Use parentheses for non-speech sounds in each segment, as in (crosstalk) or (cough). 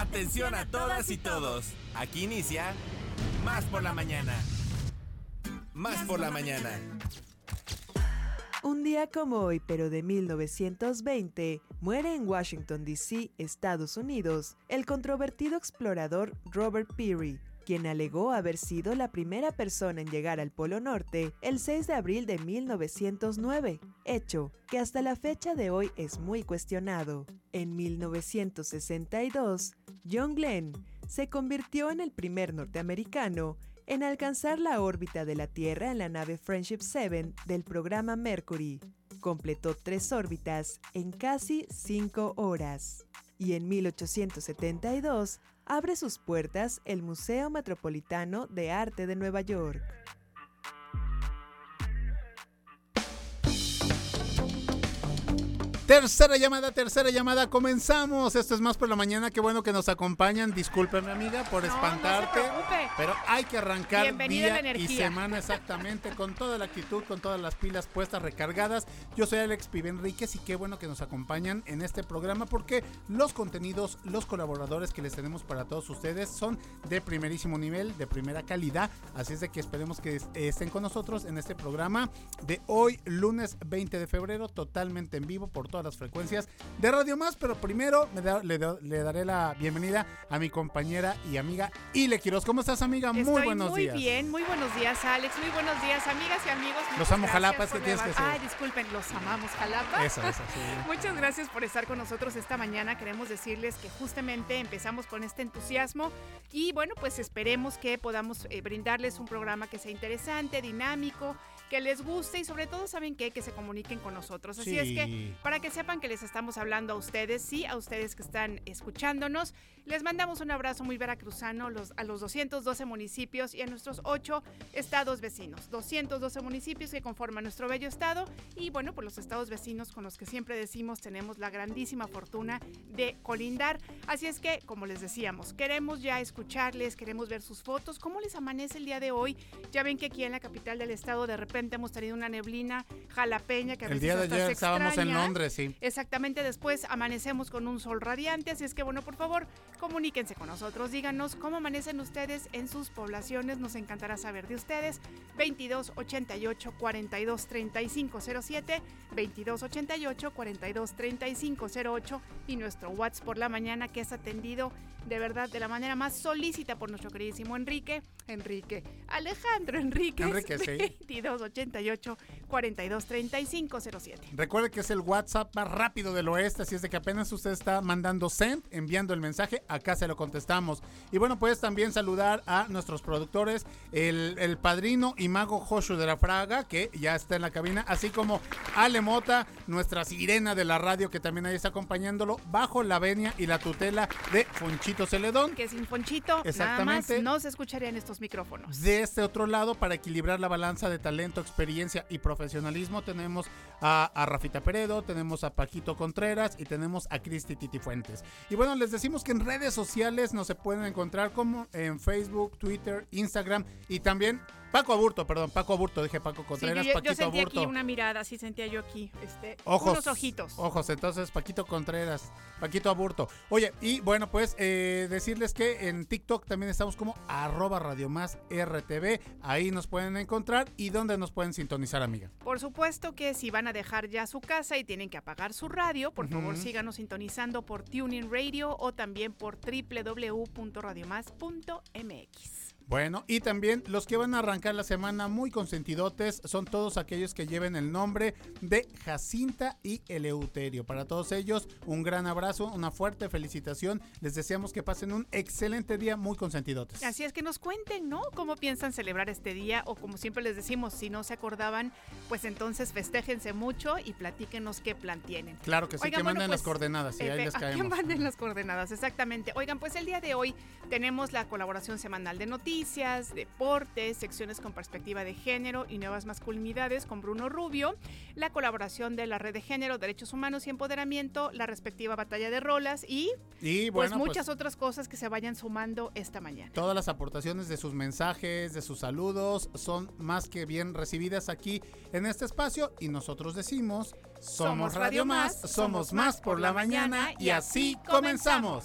Atención a todas y todos. Aquí inicia Más por la mañana. Más por la mañana. Un día como hoy, pero de 1920, muere en Washington, D.C., Estados Unidos, el controvertido explorador Robert Peary, quien alegó haber sido la primera persona en llegar al Polo Norte el 6 de abril de 1909, hecho que hasta la fecha de hoy es muy cuestionado. En 1962, John Glenn se convirtió en el primer norteamericano en alcanzar la órbita de la Tierra en la nave Friendship 7 del programa Mercury. Completó tres órbitas en casi cinco horas. Y en 1872 abre sus puertas el Museo Metropolitano de Arte de Nueva York. Tercera llamada, tercera llamada, comenzamos. Esto es más por la mañana, qué bueno que nos acompañan. Discúlpeme, amiga, por espantarte. pero hay que arrancar día y semana exactamente con toda la actitud, con todas las pilas puestas, recargadas. Yo soy Alex Pibenríquez y qué bueno que nos acompañan en este programa porque los contenidos, los colaboradores que les tenemos para todos ustedes son de primerísimo nivel, de primera calidad. Así es de que esperemos que estén con nosotros en este programa de hoy, lunes 20 de febrero, totalmente en vivo por todo las frecuencias de Radio Más, pero primero le, daré la bienvenida a mi compañera y amiga Ile Quiroz. ¿Cómo estás, amiga? muy buenos días. Muy bien, muy buenos días, Alex. Muy buenos días, amigas y amigos. Los amo, Jalapa, es que tienes que Ay, disculpen, los amamos, Jalapa. Eso, eso, sí. (laughs) Muchas gracias por estar con nosotros esta mañana. Queremos decirles que justamente empezamos con este entusiasmo y bueno, pues esperemos que podamos eh, brindarles un programa que sea interesante, dinámico, que les guste y sobre todo, ¿saben qué? Que se comuniquen con nosotros. Así es que para que sepan que les estamos hablando a ustedes, sí, a ustedes que están escuchándonos, les mandamos un abrazo muy veracruzano a los 212 municipios y a nuestros 8 estados vecinos. 212 municipios que conforman nuestro bello estado y bueno, por los estados vecinos con los que siempre decimos tenemos la grandísima fortuna de colindar. Así es que, como les decíamos, queremos ya escucharles, queremos ver sus fotos, cómo les amanece el día de hoy. Ya ven que aquí en la capital del estado de repente hemos tenido una neblina jalapeña que a El día de ayer estábamos en Londres, sí. Exactamente, después amanecemos con un sol radiante, así es que bueno, por favor, comuníquense con nosotros, díganos cómo amanecen ustedes en sus poblaciones, nos encantará saber de ustedes. 22 88 42 35 07, 22 88 42 35 08 y nuestro WhatsApp por la mañana que es atendido de verdad de la manera más solícita por nuestro queridísimo Enrique, Enrique, Alejandro Enrique, Enrique sí. 22 88 42 35 07. Recuerde que es el WhatsApp más rápido del oeste, así es de que apenas usted está mandando send, enviando el mensaje, acá se lo contestamos. Y bueno, puedes también saludar a nuestros productores, el, el padrino y mago Joshua de la Fraga, que ya está en la cabina, así como Ale Mota, nuestra sirena de la radio, que también ahí está acompañándolo, bajo la venia y la tutela de Celedón. Que sin Exactamente. nada más no se escucharía en estos micrófonos. De este otro lado, para equilibrar la balanza de talento, experiencia y profesionalismo, tenemos a, a Rafita Peredo, tenemos a Paquito Contreras y tenemos a Cristi Titi Fuentes. Y bueno, les decimos que en redes sociales nos se pueden encontrar como en Facebook, Twitter, Instagram y también Paco Aburto, perdón, Paco Aburto, dije Paco Contreras, yo, Paquito yo sentí Aburto. aquí una mirada, sí sentía yo aquí, este, ojos, unos ojitos. Ojos, entonces Paquito Contreras, Paquito Aburto. Oye, y bueno, pues eh, decirles que en TikTok también estamos como arroba Radio Más RTV, ahí nos pueden encontrar y dónde nos pueden sintonizar, amiga. Por supuesto que si van a dejar ya su casa y tienen que apagar su radio, por favor síganos sintonizando por Tuning Radio o también por www.radiomás.mx. Bueno, y también los que van a arrancar la semana muy consentidotes son todos aquellos que lleven el nombre de Jacinta y Eleuterio. Para todos ellos, un gran abrazo, una fuerte felicitación. Les deseamos que pasen un excelente día muy consentidotes. Así es que nos cuenten, ¿no? ¿Cómo piensan celebrar este día? O como siempre les decimos, si no se acordaban, pues entonces festéjense mucho y platíquenos qué plan tienen. Claro que sí, que manden las pues, coordenadas y ahí les caemos. Que manden las coordenadas, exactamente. Oigan, pues el día de hoy tenemos la colaboración semanal de noticias deportes, secciones con perspectiva de género y nuevas masculinidades con Bruno Rubio, la colaboración de la Red de Género, Derechos Humanos y Empoderamiento, la respectiva batalla de rolas y, y pues muchas pues otras cosas que se vayan sumando esta mañana. Todas las aportaciones de sus mensajes, de sus saludos, son más que bien recibidas aquí en este espacio y nosotros decimos, somos, Radio Más, somos más por la mañana y así comenzamos.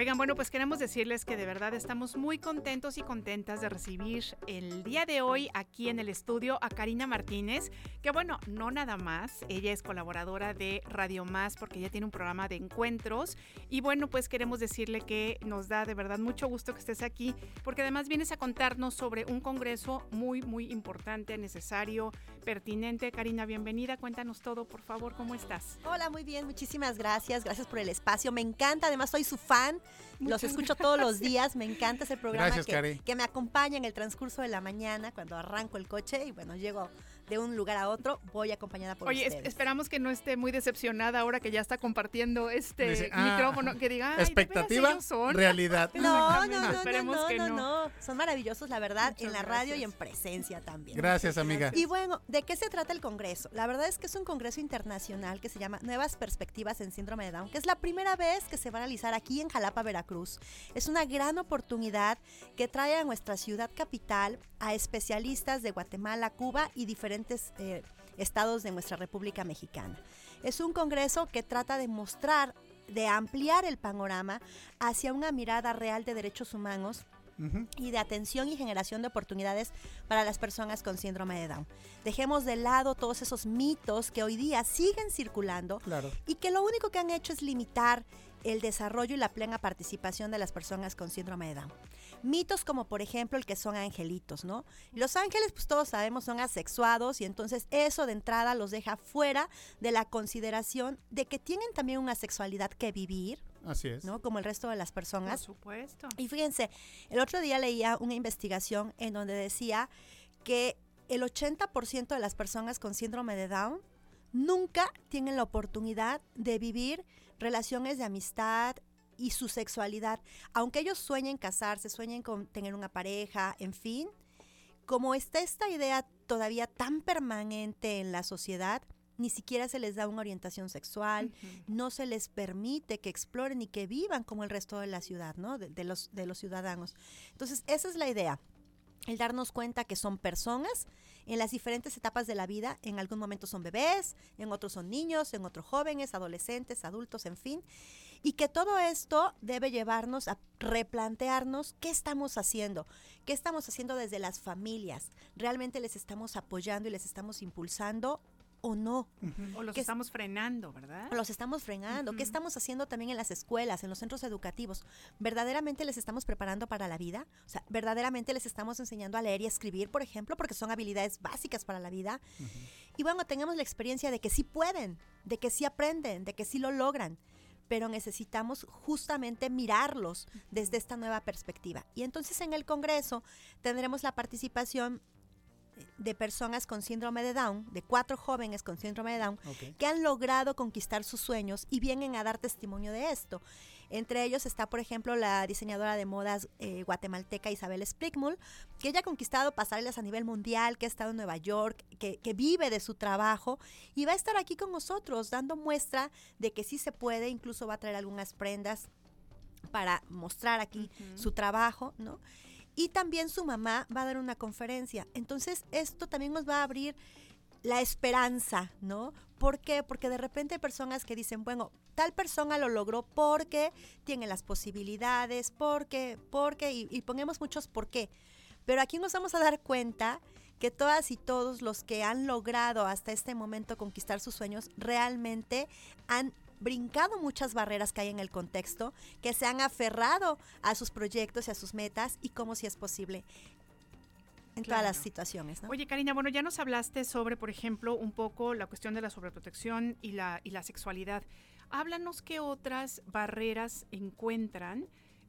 Oigan, bueno, pues queremos decirles que de verdad estamos muy contentos y contentas de recibir el día de hoy aquí en el estudio a Karina Martínez, que bueno, no nada más, ella es colaboradora de Radio Más porque ella tiene un programa de encuentros y bueno, pues queremos decirle que nos da de verdad mucho gusto que estés aquí porque además vienes a contarnos sobre un congreso muy, muy importante, necesario, pertinente. Karina, bienvenida, cuéntanos todo, por favor, ¿cómo estás? Hola, muy bien, muchísimas gracias, gracias por el espacio, me encanta, además soy su fan los escucho todos los días, me encanta ese programa que, que, me acompaña en el transcurso de la mañana cuando arranco el coche y bueno, llego de un lugar a otro, voy acompañada por Oye, esperamos que no esté muy decepcionada ahora que ya está compartiendo este ah, micrófono, que diga, expectativa, realidad. (laughs) No, no, no, no, no, no, son maravillosos, la verdad, en la radio y en presencia también. Gracias, amiga. Y bueno, ¿de qué se trata el congreso? La verdad es que es un congreso internacional que se llama Nuevas Perspectivas en Síndrome de Down, que es la primera vez que se va a realizar aquí en Jalapa, Veracruz. Es una gran oportunidad que trae a nuestra ciudad capital a especialistas de Guatemala, Cuba y diferentes eh, estados de nuestra República Mexicana. Es un congreso que trata de mostrar, de ampliar el panorama hacia una mirada real de derechos humanos y de atención y generación de oportunidades para las personas con síndrome de Down. Dejemos de lado todos esos mitos que hoy día siguen circulando y que lo único que han hecho es limitar el desarrollo y la plena participación de las personas con síndrome de Down. Mitos como por ejemplo el que son angelitos, ¿no? Los ángeles, pues todos sabemos, son asexuados y entonces eso de entrada los deja fuera de la consideración de que tienen también una sexualidad que vivir. Así es. ¿no? Como el resto de las personas. Por supuesto. Y fíjense, el otro día leía una investigación en donde decía que el 80% de las personas con síndrome de Down nunca tienen la oportunidad de vivir relaciones de amistad, y su sexualidad, aunque ellos sueñen casarse, sueñen con tener una pareja, en fin, como está esta idea todavía tan permanente en la sociedad, ni siquiera se les da una orientación sexual, no se les permite que exploren y que vivan como el resto de la ciudad, ¿no? De, los, de los ciudadanos. Entonces, esa es la idea, el darnos cuenta que son personas en las diferentes etapas de la vida. En algún momento son bebés, en otros son niños, en otros jóvenes, adolescentes, adultos, en fin. Y que todo esto debe llevarnos a replantearnos qué estamos haciendo, qué estamos haciendo desde las familias. ¿Realmente les estamos apoyando y les estamos impulsando o no. O los estamos frenando, ¿verdad? O los estamos frenando. ¿Qué estamos haciendo también en las escuelas, en los centros educativos? ¿Verdaderamente les estamos preparando para la vida? O sea, ¿verdaderamente les estamos enseñando a leer y a escribir, por ejemplo, porque son habilidades básicas para la vida? Y bueno, tengamos la experiencia de que sí pueden, de que sí aprenden, de que sí lo logran pero necesitamos justamente mirarlos desde esta nueva perspectiva. Y entonces en el Congreso tendremos la participación de personas con síndrome de Down, de cuatro jóvenes con síndrome de Down, que han logrado conquistar sus sueños y vienen a dar testimonio de esto. Entre ellos está, por ejemplo, la diseñadora de modas eh, guatemalteca Isabel Sprickmull, que ella ha conquistado pasarelas a nivel mundial, que ha estado en Nueva York, que, vive de su trabajo y va a estar aquí con nosotros dando muestra de que sí se puede, incluso va a traer algunas prendas para mostrar aquí su trabajo, ¿no? Y también su mamá va a dar una conferencia. Entonces, esto también nos va a abrir la esperanza, ¿no? ¿Por qué? Porque de repente hay personas que dicen, bueno, tal persona lo logró porque tiene las posibilidades, porque, porque, y, y ponemos muchos por qué. Pero aquí nos vamos a dar cuenta que todas y todos los que han logrado hasta este momento conquistar sus sueños realmente han brincado muchas barreras que hay en el contexto, que se han aferrado a sus proyectos y a sus metas y cómo si es posible en todas las situaciones. Oye, Karina, bueno, ya nos hablaste sobre, por ejemplo, un poco la cuestión de la sobreprotección y la, y la sexualidad. Háblanos qué otras barreras encuentran.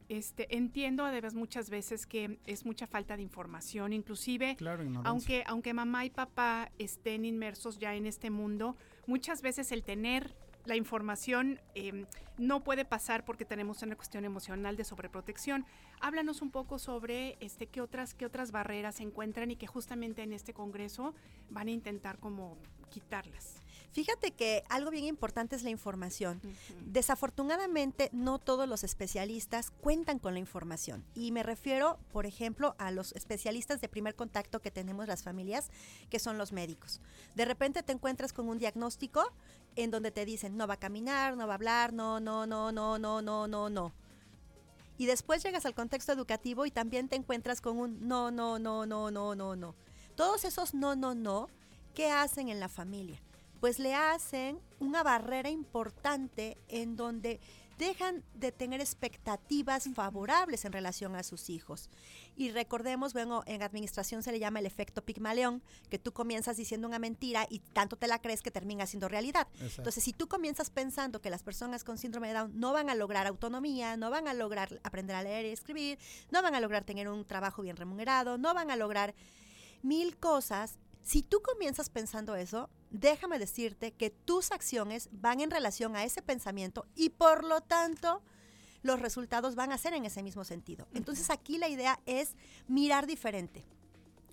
Este, entiendo además muchas veces que es mucha falta de información, inclusive aunque, aunque mamá y papá estén inmersos ya en este mundo, muchas veces el tener la información em, no puede pasar porque tenemos una cuestión emocional de sobreprotección. Háblanos un poco sobre este, qué, otras, qué otras barreras se encuentran y que justamente en este Congreso van a intentar como quitarlas. Fíjate que algo bien importante es la información. Desafortunadamente, no todos los especialistas cuentan con la información. Y me refiero, por ejemplo, a los especialistas de primer contacto que tenemos las familias, que son los médicos. De repente te encuentras con un diagnóstico en donde te dicen, no va a caminar, no va a hablar, no, no, no, no, no, no, no, no. Y después llegas al contexto educativo y también te encuentras con un no, no, no, no, no, no, no. Todos esos no, no, no, ¿qué hacen en la familia? Pues le hacen una barrera importante en donde dejan de tener expectativas favorables en relación a sus hijos. Y recordemos, bueno, en administración se le llama el efecto Pigmaleón, que tú comienzas diciendo una mentira y tanto te la crees que termina siendo realidad. Entonces, si tú comienzas pensando que las personas con síndrome de Down no van a lograr autonomía, no van a lograr aprender a leer y escribir, no van a lograr tener un trabajo bien remunerado, no van a lograr mil cosas, si tú comienzas pensando eso, déjame decirte que tus acciones van en relación a ese pensamiento y por lo tanto los resultados van a ser en ese mismo sentido. Entonces aquí la idea es mirar diferente.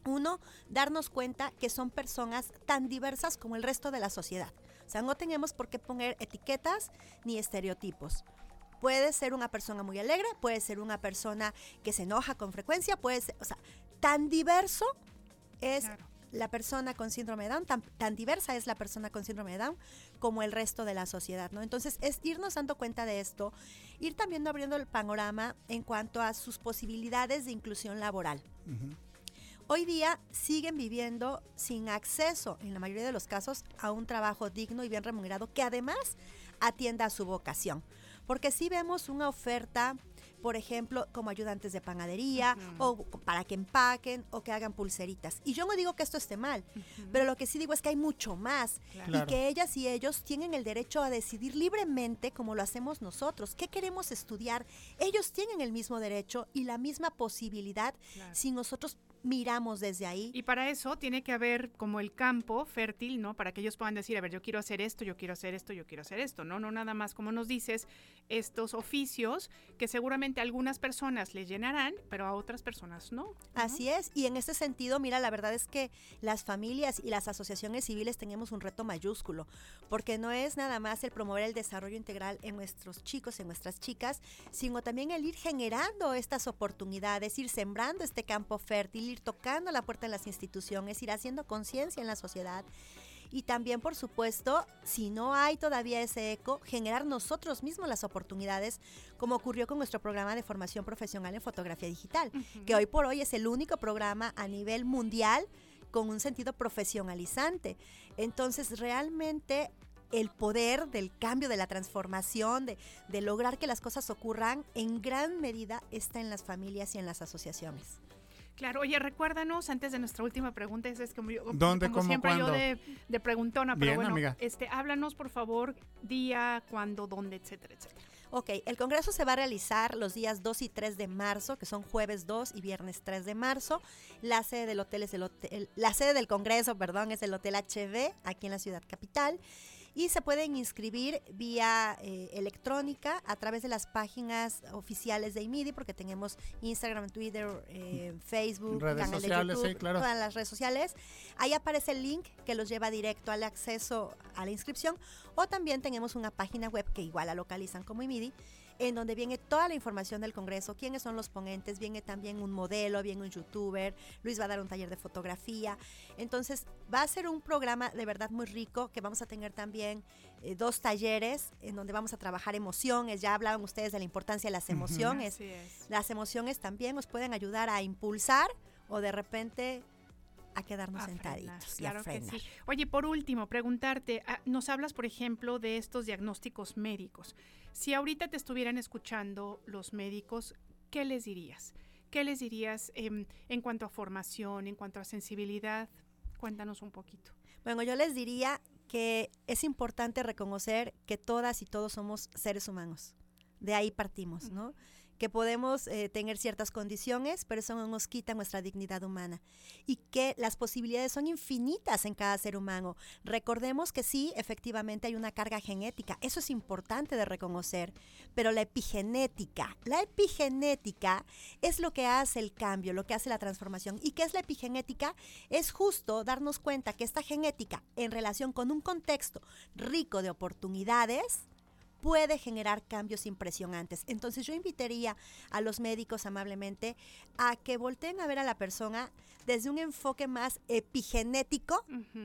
Uno, darnos cuenta que son personas tan diversas como el resto de la sociedad. O sea, no tenemos por qué poner etiquetas ni estereotipos. Puede ser una persona muy alegre, puede ser una persona que se enoja con frecuencia, puede ser, o sea, tan diverso es la persona con síndrome de Down, tan, diversa es la persona con síndrome de Down como el resto de la sociedad, ¿no? Entonces, es irnos dando cuenta de esto, ir también abriendo el panorama en cuanto a sus posibilidades de inclusión laboral. Hoy día siguen viviendo sin acceso, en la mayoría de los casos, a un trabajo digno y bien remunerado que además atienda a su vocación. Porque si vemos una oferta por ejemplo, como ayudantes de panadería o para que empaquen o que hagan pulseritas. Y yo no digo que esto esté mal, pero lo que sí digo es que hay mucho más y que ellas y ellos tienen el derecho a decidir libremente como lo hacemos nosotros. ¿Qué queremos estudiar? Ellos tienen el mismo derecho y la misma posibilidad si nosotros miramos desde ahí. Y para eso tiene que haber como el campo fértil, ¿no? Para que ellos puedan decir, a ver, yo quiero hacer esto, yo quiero hacer esto, yo quiero hacer esto, ¿no? No nada más, como nos dices, estos oficios que seguramente a algunas personas les llenarán, pero a otras personas no. Así es, y en ese sentido, mira, la verdad es que las familias y las asociaciones civiles tenemos un reto mayúsculo, porque no es nada más el promover el desarrollo integral en nuestros chicos, en nuestras chicas, sino también el ir generando estas oportunidades, ir sembrando este campo fértil, ir tocando la puerta en las instituciones, ir haciendo conciencia en la sociedad y también, por supuesto, si no hay todavía ese eco, generar nosotros mismos las oportunidades, como ocurrió con nuestro programa de formación profesional en fotografía digital, que hoy por hoy es el único programa a nivel mundial con un sentido profesionalizante. Entonces, realmente el poder del cambio, de la transformación, de, de, lograr que las cosas ocurran, en gran medida está en las familias y en las asociaciones. Claro, oye, recuérdanos antes de nuestra última pregunta, es como, yo, ¿Dónde, como siempre yo de, preguntona, pero bueno, este, háblanos por favor día, cuándo, dónde, etcétera, etcétera. Ok, el Congreso se va a realizar los días 2 y 3 de marzo, que son jueves 2 y viernes 3 de marzo. La sede del hotel es el hotel, la sede del Congreso, perdón, es el Hotel HB, aquí en la ciudad capital y se pueden inscribir vía eh, electrónica a través de las páginas oficiales de IMIDI, porque tenemos Instagram, Twitter, eh, Facebook, redes sociales, sí, claro. todas las redes sociales. Ahí aparece el link que los lleva directo al acceso a la inscripción, o también tenemos una página web que igual la localizan como IMIDI en donde viene toda la información del Congreso, quiénes son los ponentes, viene también un modelo, viene un youtuber, Luis va a dar un taller de fotografía. Entonces va a ser un programa de verdad muy rico que vamos a tener también eh, dos talleres en donde vamos a trabajar emociones. Ya hablaban ustedes de la importancia de las emociones. Las emociones también nos pueden ayudar a impulsar o de repente a quedarnos sentaditos. claro que sí. Oye, por último, preguntarte, ah, nos hablas, por ejemplo, de estos diagnósticos médicos. Si ahorita te estuvieran escuchando los médicos, ¿qué les dirías? ¿Qué les dirías em, en cuanto a formación, en cuanto a sensibilidad? Cuéntanos un poquito. Bueno, yo les diría que es importante reconocer que todas y todos somos seres humanos. De ahí partimos, ¿no? Que podemos eh, tener ciertas condiciones, pero eso no nos quita nuestra dignidad humana y que las posibilidades son infinitas en cada ser humano. Recordemos que sí, efectivamente hay una carga genética, eso es importante de reconocer, pero la epigenética, la epigenética es lo que hace el cambio, lo que hace la transformación. ¿Y qué es la epigenética? Es justo darnos cuenta que esta genética en relación con un contexto rico de oportunidades, puede generar cambios impresionantes. Entonces yo invitaría a los médicos amablemente a que volteen a ver a la persona desde un enfoque más epigenético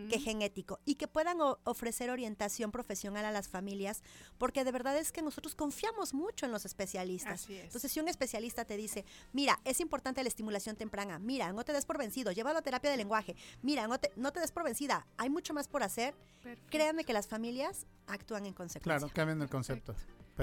que genético y que puedan ofrecer orientación profesional a las familias, porque de verdad es que nosotros confiamos mucho en los especialistas. Entonces, si un especialista te dice, mira, es importante la estimulación temprana, mira, no te des por vencido, llévalo a terapia de lenguaje, mira, no te, no te des por vencida, hay mucho más por hacer, créanme que las familias actúan en consecuencia. Claro, cambian el concepto.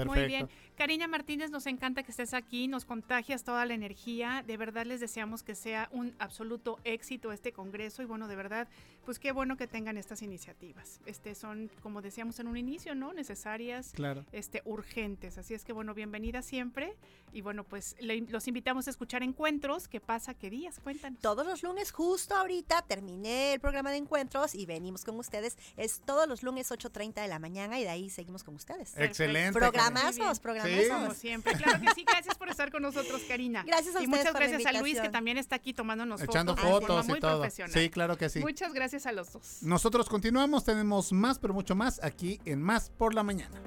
Muy bien. Karina Martínez, nos encanta que estés aquí, nos contagias toda la energía. De verdad les deseamos que sea un absoluto éxito este congreso y bueno, de verdad, pues qué bueno que tengan estas iniciativas. Este son, como decíamos en un inicio, ¿no? Necesarias, claro. este urgentes. Así es que bueno, bienvenida siempre y bueno, pues los invitamos a escuchar encuentros. ¿Qué pasa? ¿Qué días? Cuéntanos. Todos los lunes, justo ahorita terminé el programa de encuentros y venimos con ustedes. Es todos los lunes 8:30 de la mañana y de ahí seguimos con ustedes. Excelente. Programazos, programazos. Como siempre, claro que sí. Gracias por estar con nosotros, Karina. Gracias a y muchas gracias a Luis que también está aquí tomándonos Echando fotos, y todo. Sí, claro que sí. Muchas gracias a los dos. Nosotros continuamos, tenemos más, pero mucho más aquí en Más por la Mañana.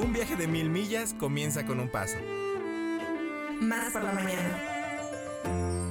Un viaje de mil millas comienza con un paso. Más por la mañana.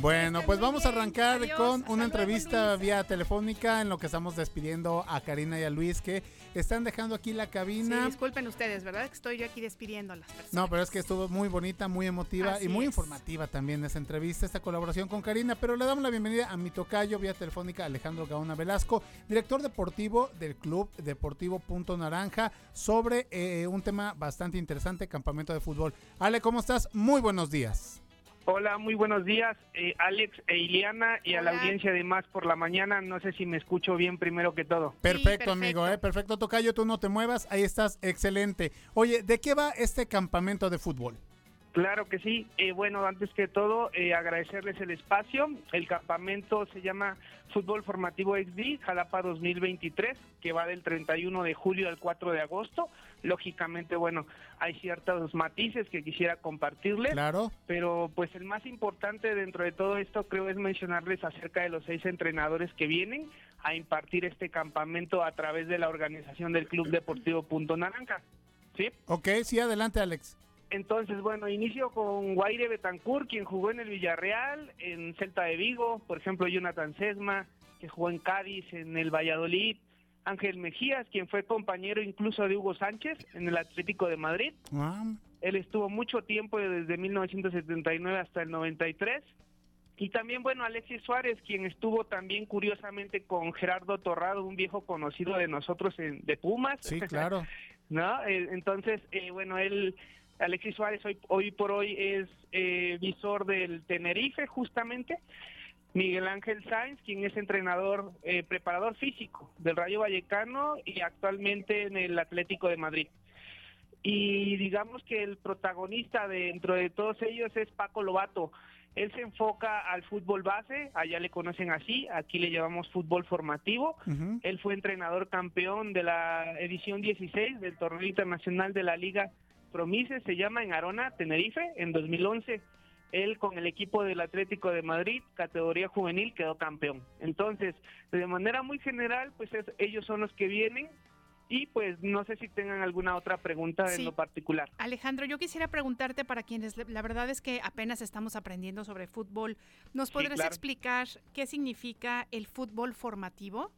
Bueno, pues vamos a arrancar con una entrevista vía telefónica en lo que estamos despidiendo a Karina y a Luis que están dejando aquí la cabina. Sí, disculpen ustedes, ¿verdad? Que estoy yo aquí despidiendo a las personas. No, pero es que estuvo muy bonita, muy emotiva y muy informativa también esa entrevista, esta colaboración con Karina. Pero le damos la bienvenida a mi tocayo vía telefónica Alejandro Gaona Velasco, director deportivo del Club Deportivo Punto Naranja, sobre eh, un tema bastante interesante, campamento de fútbol. Ale, ¿cómo estás? Muy buenos días. Hola, muy buenos días, eh, Alex e Iliana y a la audiencia de Más por la Mañana. No sé si me escucho bien primero que todo. Perfecto, amigo, eh, perfecto, Tocayo, tú no te muevas, ahí estás, excelente. Oye, ¿de qué va este campamento de fútbol? Claro que sí. Eh, bueno, antes que todo, eh, agradecerles el espacio. El campamento se llama Fútbol Formativo XD Jalapa 2023, que va del 31 de julio al 4 de agosto. Lógicamente, bueno, hay ciertos matices que quisiera compartirles. Claro. Pero pues el más importante dentro de todo esto creo es mencionarles acerca de los seis entrenadores que vienen a impartir este campamento a través de la organización del Club Deportivo Punto Naranja. ¿Sí? Ok, sí, adelante Alex. Entonces, bueno, inicio con Guaire Betancourt, quien jugó en el Villarreal, en Celta de Vigo, por ejemplo, Jonathan Sesma, que jugó en Cádiz, en el Valladolid, Ángel Mejías, quien fue compañero incluso de Hugo Sánchez en el Atlético de Madrid. Él estuvo mucho tiempo desde 1979 hasta el 93. Y también, bueno, Alexis Suárez, quien estuvo también curiosamente con Gerardo Torrado, un viejo conocido de nosotros en, de Pumas. Sí, claro. (laughs) ¿No? Eh, entonces, eh, bueno, él Alexis Suárez hoy, hoy por hoy es eh, visor del Tenerife justamente. Miguel Ángel Sáenz, quien es entrenador, eh, preparador físico del Rayo Vallecano y actualmente en el Atlético de Madrid. Y digamos que el protagonista dentro de todos ellos es Paco Lobato. Él se enfoca al fútbol base, allá le conocen así, aquí le llamamos fútbol formativo. Él fue entrenador campeón de la edición 16 del torneo internacional de la Liga Promise se llama en Arona, Tenerife, en 2011. Él con el equipo del Atlético de Madrid, categoría juvenil, quedó campeón. Entonces, de manera muy general, pues ellos son los que vienen y pues no sé si tengan alguna otra pregunta en lo particular. Alejandro, yo quisiera preguntarte para quienes, la verdad es que apenas estamos aprendiendo sobre fútbol, ¿nos podrías explicar qué significa el fútbol formativo?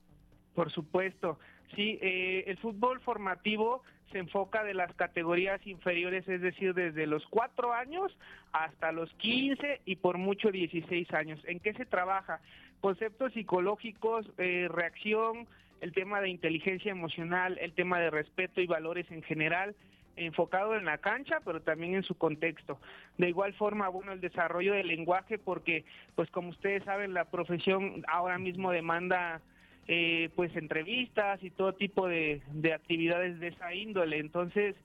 Por supuesto, sí, eh, el fútbol formativo se enfoca de las categorías inferiores, es decir, desde los cuatro años hasta los 15 y por mucho 16 años. ¿En qué se trabaja? Conceptos psicológicos, eh, reacción, el tema de inteligencia emocional, el tema de respeto y valores en general, enfocado en la cancha, pero también en su contexto. De igual forma, bueno, el desarrollo del lenguaje, porque, pues como ustedes saben, la profesión ahora mismo demanda eh, pues entrevistas y todo tipo de, de actividades de esa índole. Entonces,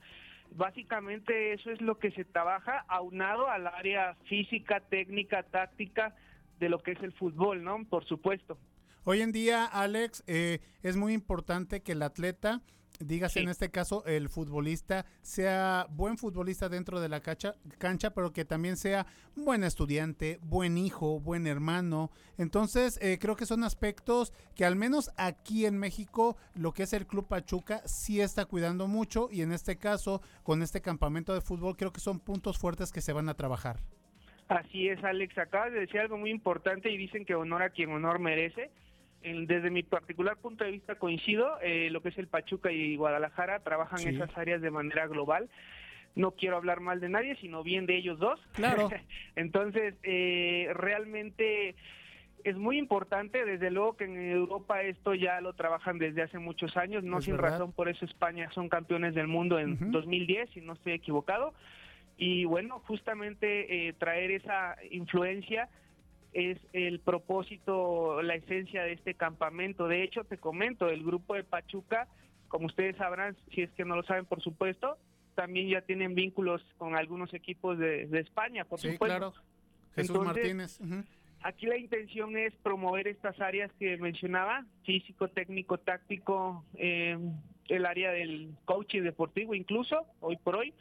básicamente eso es lo que se trabaja aunado al área física, técnica, táctica de lo que es el fútbol, ¿no? Por supuesto. Hoy en día, Alex, eh, es muy importante que el atleta dígase en este caso el futbolista sea buen futbolista dentro de la cancha, cancha, pero que también sea buen estudiante, buen hijo, buen hermano. Entonces, eh, creo que son aspectos que al menos aquí en México, lo que es el Club Pachuca sí está cuidando mucho y en este caso, con este campamento de fútbol, creo que son puntos fuertes que se van a trabajar. Así es, Alex. Acabas de decir algo muy importante y dicen que honor a quien honor merece desde mi particular punto de vista coincido, eh, lo que es el Pachuca y Guadalajara trabajan esas áreas de manera global. No quiero hablar mal de nadie, sino bien de ellos dos. Claro. (laughs) Entonces, eh, realmente es muy importante, desde luego que en Europa esto ya lo trabajan desde hace muchos años, no sin razón, por eso España son campeones del mundo en 2010, si no estoy equivocado. Y bueno, justamente eh, traer esa influencia es el propósito, la esencia de este campamento. De hecho, te comento, el grupo de Pachuca, como ustedes sabrán, si es que no lo saben, por supuesto, también ya tienen vínculos con algunos equipos de, España, por sí, supuesto. claro. Jesús Martínez. Aquí la intención es promover estas áreas que mencionaba, físico, técnico, táctico, eh, el área del coaching deportivo incluso, hoy por hoy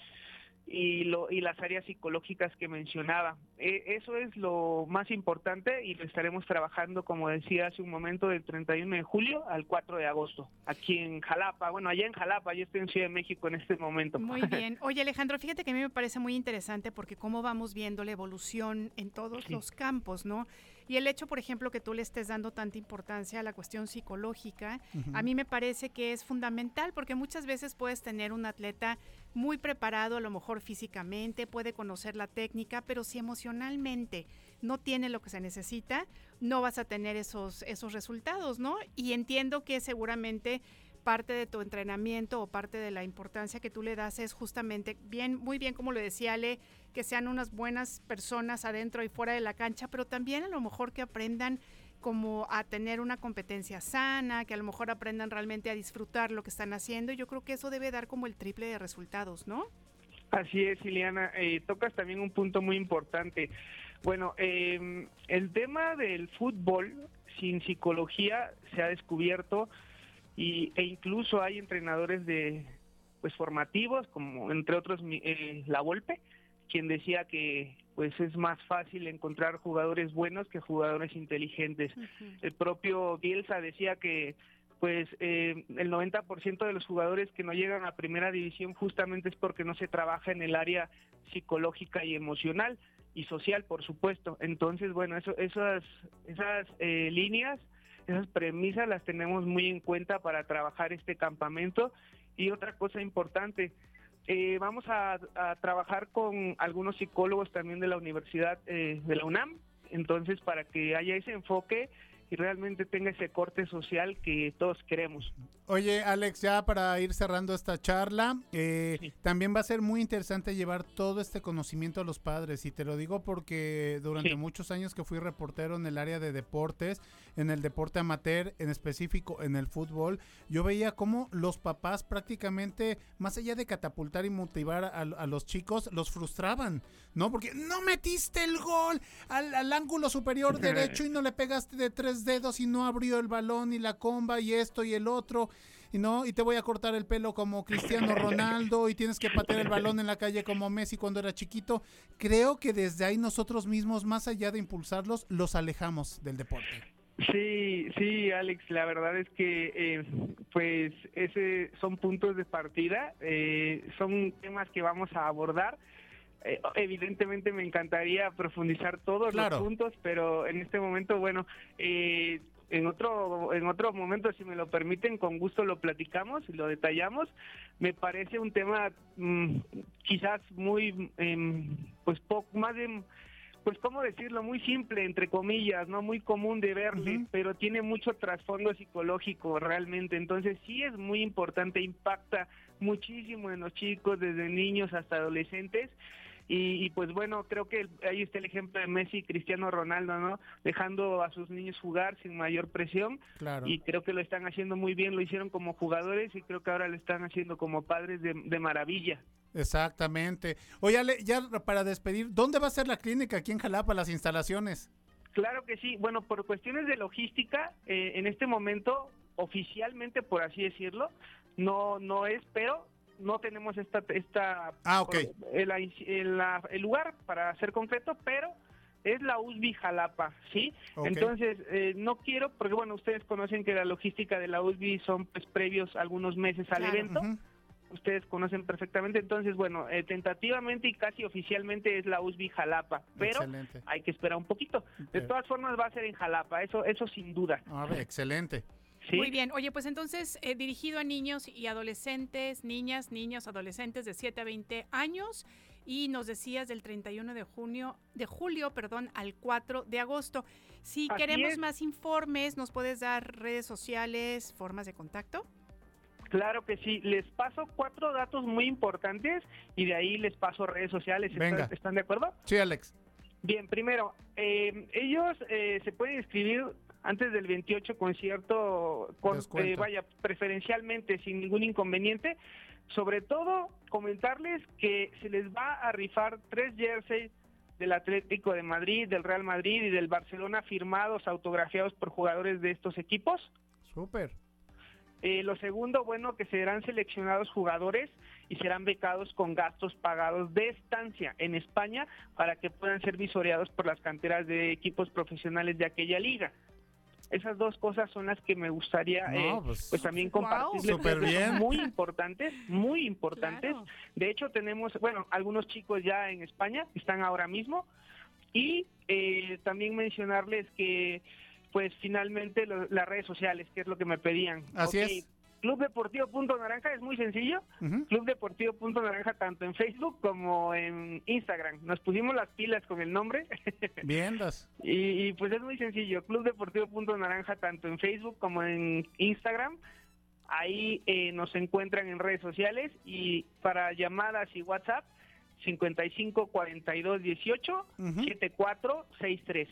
y, lo, y las áreas psicológicas que mencionaba. E, eso es lo más importante y lo estaremos trabajando, como decía hace un momento, del 31 de julio al 4 de agosto, aquí en Jalapa. Bueno, allá en Jalapa, yo estoy en Ciudad de México en este momento. Muy (laughs) bien. Oye, Alejandro, fíjate que a mí me parece muy interesante porque cómo vamos viendo la evolución en todos los campos, ¿no? Y el hecho, por ejemplo, que tú le estés dando tanta importancia a la cuestión psicológica, a mí me parece que es fundamental porque muchas veces puedes tener un atleta muy preparado, a lo mejor físicamente, puede conocer la técnica, pero si emocionalmente no tiene lo que se necesita, no vas a tener esos, esos resultados, ¿no? Y entiendo que seguramente parte de tu entrenamiento o parte de la importancia que tú le das es justamente, bien, muy bien como lo decía Ale, que sean unas buenas personas adentro y fuera de la cancha, pero también a lo mejor que aprendan como a tener una competencia sana, que a lo mejor aprendan realmente a disfrutar lo que están haciendo. Yo creo que eso debe dar como el triple de resultados, ¿no? Así es, Ileana. Eh, tocas también un punto muy importante. Bueno, em, el tema del fútbol sin psicología se ha descubierto y, e incluso hay entrenadores de pues formativos, como entre otros eh, La Volpe, quien decía que pues es más fácil encontrar jugadores buenos que jugadores inteligentes. El propio Bielsa decía que pues eh, el 90% de los jugadores que no llegan a primera división justamente es porque no se trabaja en el área psicológica y emocional y social, por supuesto. Entonces, bueno, eso, esas, esas eh, líneas, esas premisas las tenemos muy en cuenta para trabajar este campamento. Y otra cosa importante, eh, vamos a, trabajar con algunos psicólogos también de la Universidad eh, de la UNAM, entonces para que haya ese enfoque y realmente tenga ese corte social que todos queremos. Oye, Alex, ya para ir cerrando esta charla, eh, también va a ser muy interesante llevar todo este conocimiento a los padres, y te lo digo porque durante muchos años que fui reportero en el área de deportes, en el deporte amateur, en específico en el fútbol, yo veía cómo los papás prácticamente, más allá de catapultar y motivar a, los chicos, los frustraban, ¿no? Porque no metiste el gol al, al ángulo superior (laughs) derecho y no le pegaste de tres dedos y no abrió el balón y la comba y esto y el otro y no y te voy a cortar el pelo como Cristiano Ronaldo y tienes que patear el balón en la calle como Messi cuando era chiquito. Creo que desde ahí nosotros mismos, más allá de impulsarlos, los alejamos del deporte. Sí, sí, Alex, la verdad es que eh, pues ese son puntos de partida, eh, son temas que vamos a abordar eh, evidentemente me encantaría profundizar todos los puntos, pero en este momento, bueno, eh, en otro en otro momento, si me lo permiten, con gusto lo platicamos y lo detallamos. Me parece un tema mm, quizás muy, em, pues poco más de pues cómo decirlo, muy simple, entre comillas, no muy común de verle, pero tiene mucho trasfondo psicológico realmente. Entonces sí es muy importante, impacta muchísimo en los chicos, desde niños hasta adolescentes. Y, pues bueno, creo que ahí está el ejemplo de Messi y Cristiano Ronaldo, ¿no? Dejando a sus niños jugar sin mayor presión. Claro. Y creo que lo están haciendo muy bien, lo hicieron como jugadores y creo que ahora lo están haciendo como padres de, de maravilla. Exactamente. Oye, Ale, ya para despedir, ¿dónde va a ser la clínica aquí en Jalapa, las instalaciones? Claro que sí. Bueno, por cuestiones de logística, eh, en este momento, oficialmente, por así decirlo, no, no es, pero no tenemos esta, esta ah, okay. el, el, lugar para ser concreto, pero es la USB Jalapa, ¿sí? Entonces, eh, no quiero, porque bueno, ustedes conocen que la logística de la USB son pues previos algunos meses al evento ustedes conocen perfectamente. Entonces, bueno, eh, tentativamente y casi oficialmente es la USB Jalapa, pero hay que esperar un poquito. De todas formas va a ser en Jalapa, eso eso sin duda. Ah, excelente. Muy bien. Oye, pues entonces, eh, dirigido a niños y adolescentes, niñas, niños, adolescentes de 7 a 20 años y nos decías del 31 de junio, de julio, perdón, al 4 de agosto. Si queremos más informes, ¿nos puedes dar redes sociales, formas de contacto? Claro que sí, les paso cuatro datos muy importantes y de ahí les paso redes sociales. ¿Están, de acuerdo? Sí, Alex. Bien, primero, eh, ellos eh, se pueden inscribir antes del 28 con cierto, con, eh, vaya, preferencialmente, sin ningún inconveniente. Sobre todo, comentarles que se les va a rifar tres jerseys del Atlético de Madrid, del Real Madrid y del Barcelona firmados, autografiados por jugadores de estos equipos. Súper. Eh, lo segundo, bueno, que serán seleccionados jugadores y serán becados con gastos pagados de estancia en España para que puedan ser visoreados por las canteras de equipos profesionales de aquella liga. Esas dos cosas son las que me gustaría eh, pues, pues, también compartirles. Muy importantes, muy importantes. De hecho, tenemos, bueno, algunos chicos ya en España están ahora mismo. Y eh, también mencionarles que pues finalmente las redes sociales, que es lo que me pedían. Así es. Club Deportivo Punto Naranja es muy sencillo. Club Deportivo Punto Naranja tanto en Facebook como en Instagram. Nos pusimos las pilas con el nombre. (laughs) Bien, y, pues es muy sencillo. Club Deportivo Punto Naranja tanto en Facebook como en Instagram. Ahí eh, nos encuentran en redes sociales y para llamadas y WhatsApp 55 42 18 74 63.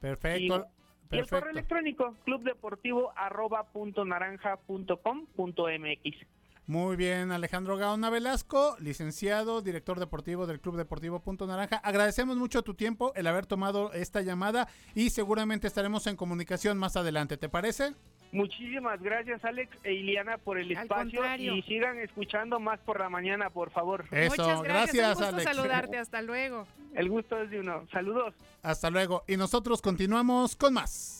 Perfecto. Y el correo electrónico clubdeportivo arroba punto naranja punto com punto mx. Muy bien, Alejandro Gaona Velasco, licenciado, director deportivo del Club Deportivo Punto Naranja. Agradecemos mucho tu tiempo, el haber tomado esta llamada y seguramente estaremos en comunicación más adelante, ¿te parece? Muchísimas gracias Alex e Iliana por el espacio y sigan escuchando más por la mañana, por favor. Eso, Muchas gracias, gracias Un saludarte, hasta luego. El gusto es de uno. Saludos. Hasta luego. Y nosotros continuamos con más.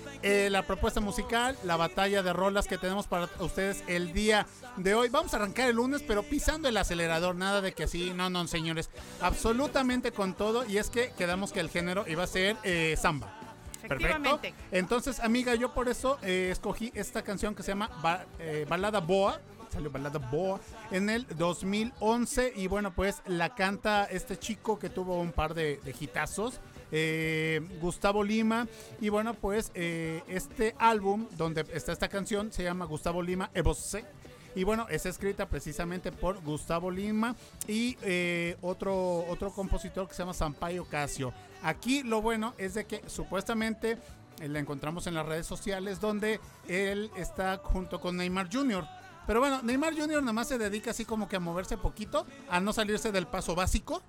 eh, la propuesta musical, la batalla de rolas que tenemos para ustedes el día de hoy. Vamos a arrancar el lunes, pero pisando el acelerador, nada de que así, no, no, señores, absolutamente con todo. Y es que quedamos que el género iba a ser eh, samba. Perfecto. Entonces, amiga, yo por eso eh, escogí esta canción que se llama Balada Boa salió Balada Boa en el 2011 y bueno pues la canta este chico que tuvo un par de, de hitazos eh, Gustavo Lima. Y bueno, pues eh, este álbum donde está esta canción se llama Gustavo Lima Evose. Y bueno, es escrita precisamente por Gustavo Lima y eh, otro, otro compositor que se llama Sampaio Casio. Aquí lo bueno es de que supuestamente la encontramos en las redes sociales donde él está junto con Neymar Jr. Pero bueno, Neymar Jr. nada más se dedica así como que a moverse poquito, a no salirse del paso básico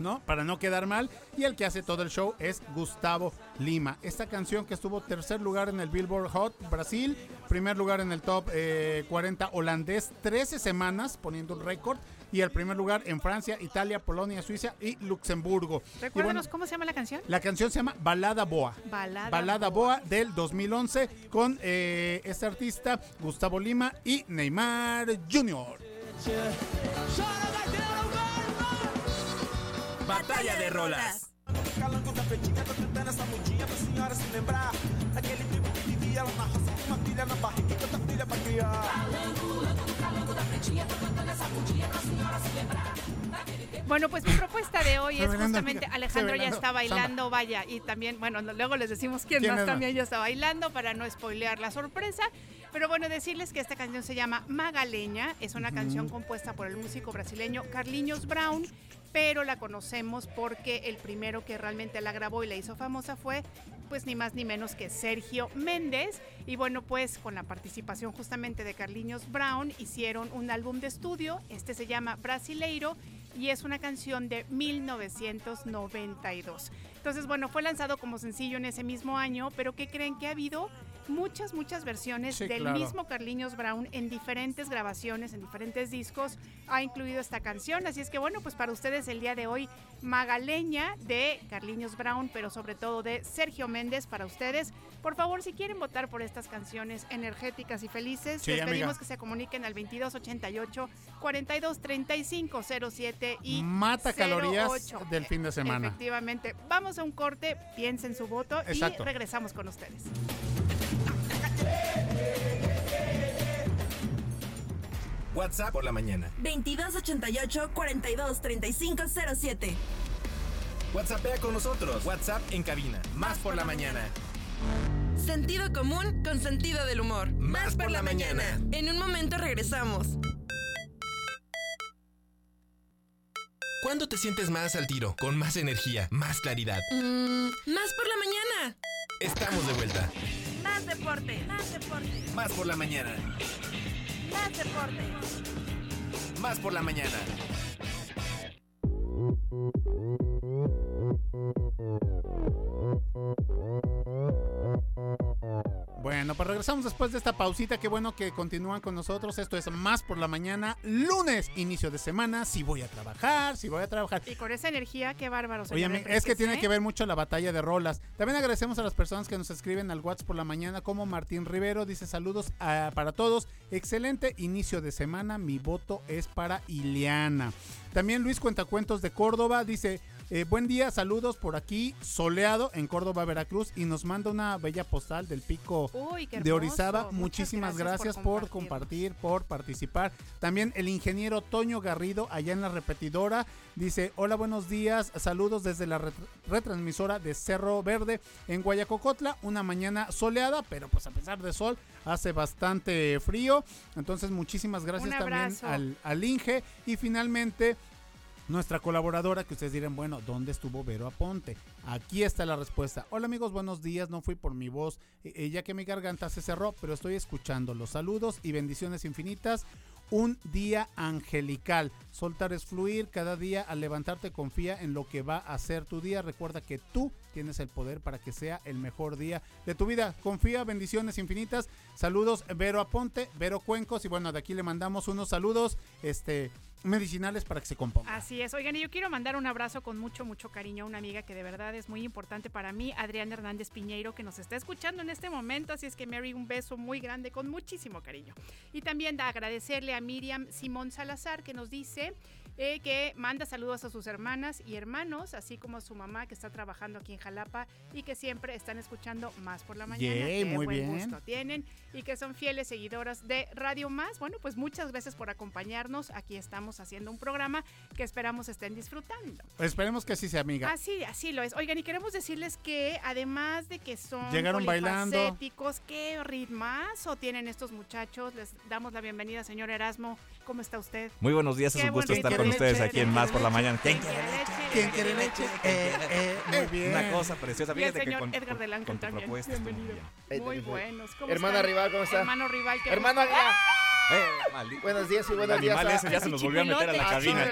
¿no? Para no quedar mal. Y el que hace todo el show es Gustavo Lima. Esta canción que estuvo tercer lugar en el Billboard Hot Brasil, primer lugar en el top 40 eh, holandés, 13 semanas poniendo un récord y el primer lugar en Francia, Italia, Polonia, Suiza y Luxemburgo. Recuérdanos cómo se llama la canción. La canción se llama Balada Boa. Balada, Boa. del 2011 con eh, este artista Gustavo Lima y Neymar Jr. Batalla de rolas. Bueno, pues mi propuesta de hoy es justamente Alejandro ya está bailando, vaya, y también, bueno, luego les decimos quién, más también ya está bailando para no spoilear la sorpresa. Pero bueno, decirles que esta canción se llama Magaleña, es una canción compuesta por el músico brasileño Carlinhos Brown pero la conocemos porque el primero que realmente la grabó y la hizo famosa fue pues ni más ni menos que Sergio Méndez y bueno pues con la participación justamente de Carliños Brown hicieron un álbum de estudio, este se llama Brasileiro y es una canción de 1992. Entonces bueno, fue lanzado como sencillo en ese mismo año, pero ¿qué creen que ha habido? Muchas, muchas versiones del mismo Carliños Brown en diferentes grabaciones, en diferentes discos. Ha incluido esta canción. Así es que bueno, pues para ustedes el día de hoy, Magaleña de Carliños Brown, pero sobre todo de Sergio Méndez para ustedes. Por favor, si quieren votar por estas canciones energéticas y felices, les pedimos que se comuniquen al 2288 423507 y Mata calorías del fin de semana. Efectivamente. Vamos a un corte, piensen su voto y regresamos con ustedes. WhatsApp por la mañana. 2288-423507. WhatsAppea con nosotros. WhatsApp en cabina. Más, por, la, mañana. Sentido común con sentido del humor. Más, por, la, mañana. En un momento regresamos. ¿Cuándo te sientes más al tiro? Con más energía, más claridad. Mm, más por la mañana. Estamos de vuelta. Más deporte. Más deporte. Más por la mañana. Más deporte. Más por la mañana. Bueno, pues regresamos después de esta pausita. Qué bueno que continúan con nosotros. Esto es más por la mañana, lunes, inicio de semana. Si voy a trabajar, si voy a trabajar. Y con esa energía, qué bárbaro. Oye, es que tiene que ver mucho la batalla de rolas. También agradecemos a las personas que nos escriben al WhatsApp por la mañana, como Martín Rivero. Dice saludos para todos. Excelente inicio de semana. Mi voto es para Ileana. También Luis Cuentacuentos de Córdoba dice, eh, buen día, saludos por aquí, soleado en Córdoba, Veracruz, y nos manda una bella postal del pico de Orizaba. Muchísimas gracias, por, compartir, por participar. También el ingeniero Toño Garrido, allá en la repetidora, dice: Hola, buenos días, saludos desde la retransmisora de Cerro Verde en Guayacocotla. Una mañana soleada, pero pues a pesar de sol, hace bastante frío. Entonces, muchísimas gracias también al, al Inge. Y finalmente nuestra colaboradora, que ustedes dirán, bueno, ¿dónde estuvo Vero Aponte? Aquí está la respuesta. Hola amigos, buenos días. No fui por mi voz, ya que mi garganta se cerró, pero estoy escuchando los saludos y bendiciones infinitas. Un día angelical. Soltar es fluir. Cada día al levantarte confía en lo que va a ser tu día. Recuerda que tú tienes el poder para que sea el mejor día de tu vida. Confía, bendiciones infinitas. Saludos, Vero Aponte, Vero Cuencos. Y bueno, de aquí le mandamos unos saludos. Este medicinales para que se componga. Así es. Oigan, y yo quiero mandar un abrazo con mucho, mucho cariño a una amiga que de verdad es muy importante para mí, Adriana Hernández Piñeiro, que nos está escuchando en este momento. Así es que, Mary, un beso muy grande con muchísimo cariño. Y también da agradecerle a Miriam Simón Salazar, que nos dice eh, que manda saludos a sus hermanas y hermanos, así como a su mamá que está trabajando aquí en Jalapa y que siempre están escuchando Más por la mañana. Qué muy buen bien. gusto tienen y que son fieles seguidoras de Radio Más. Bueno, pues muchas gracias por acompañarnos. Aquí estamos haciendo un programa que esperamos estén disfrutando. esperemos que así sea, amiga. Así, así lo es. Oigan, y queremos decirles que además de que son llegaron bailando, qué ritmazo tienen estos muchachos. Les damos la bienvenida, señor Erasmo. ¿Cómo está usted? Muy buenos días, es un gusto estar con ustedes aquí en Más por la Mañana. ¿Quién quiere leche? ¿Quién quiere leche? Eh, eh, muy bien. Una cosa preciosa. Fíjate que con, Edgar con, con tu propuesta. Bienvenido. Muy buenos. Hermana Rival, ¿cómo está? Hermano Rival. Hermano Aguilar. (laughs) Eh, buenos días y buenos días. A, ya se nos volvió a meter a la cabina.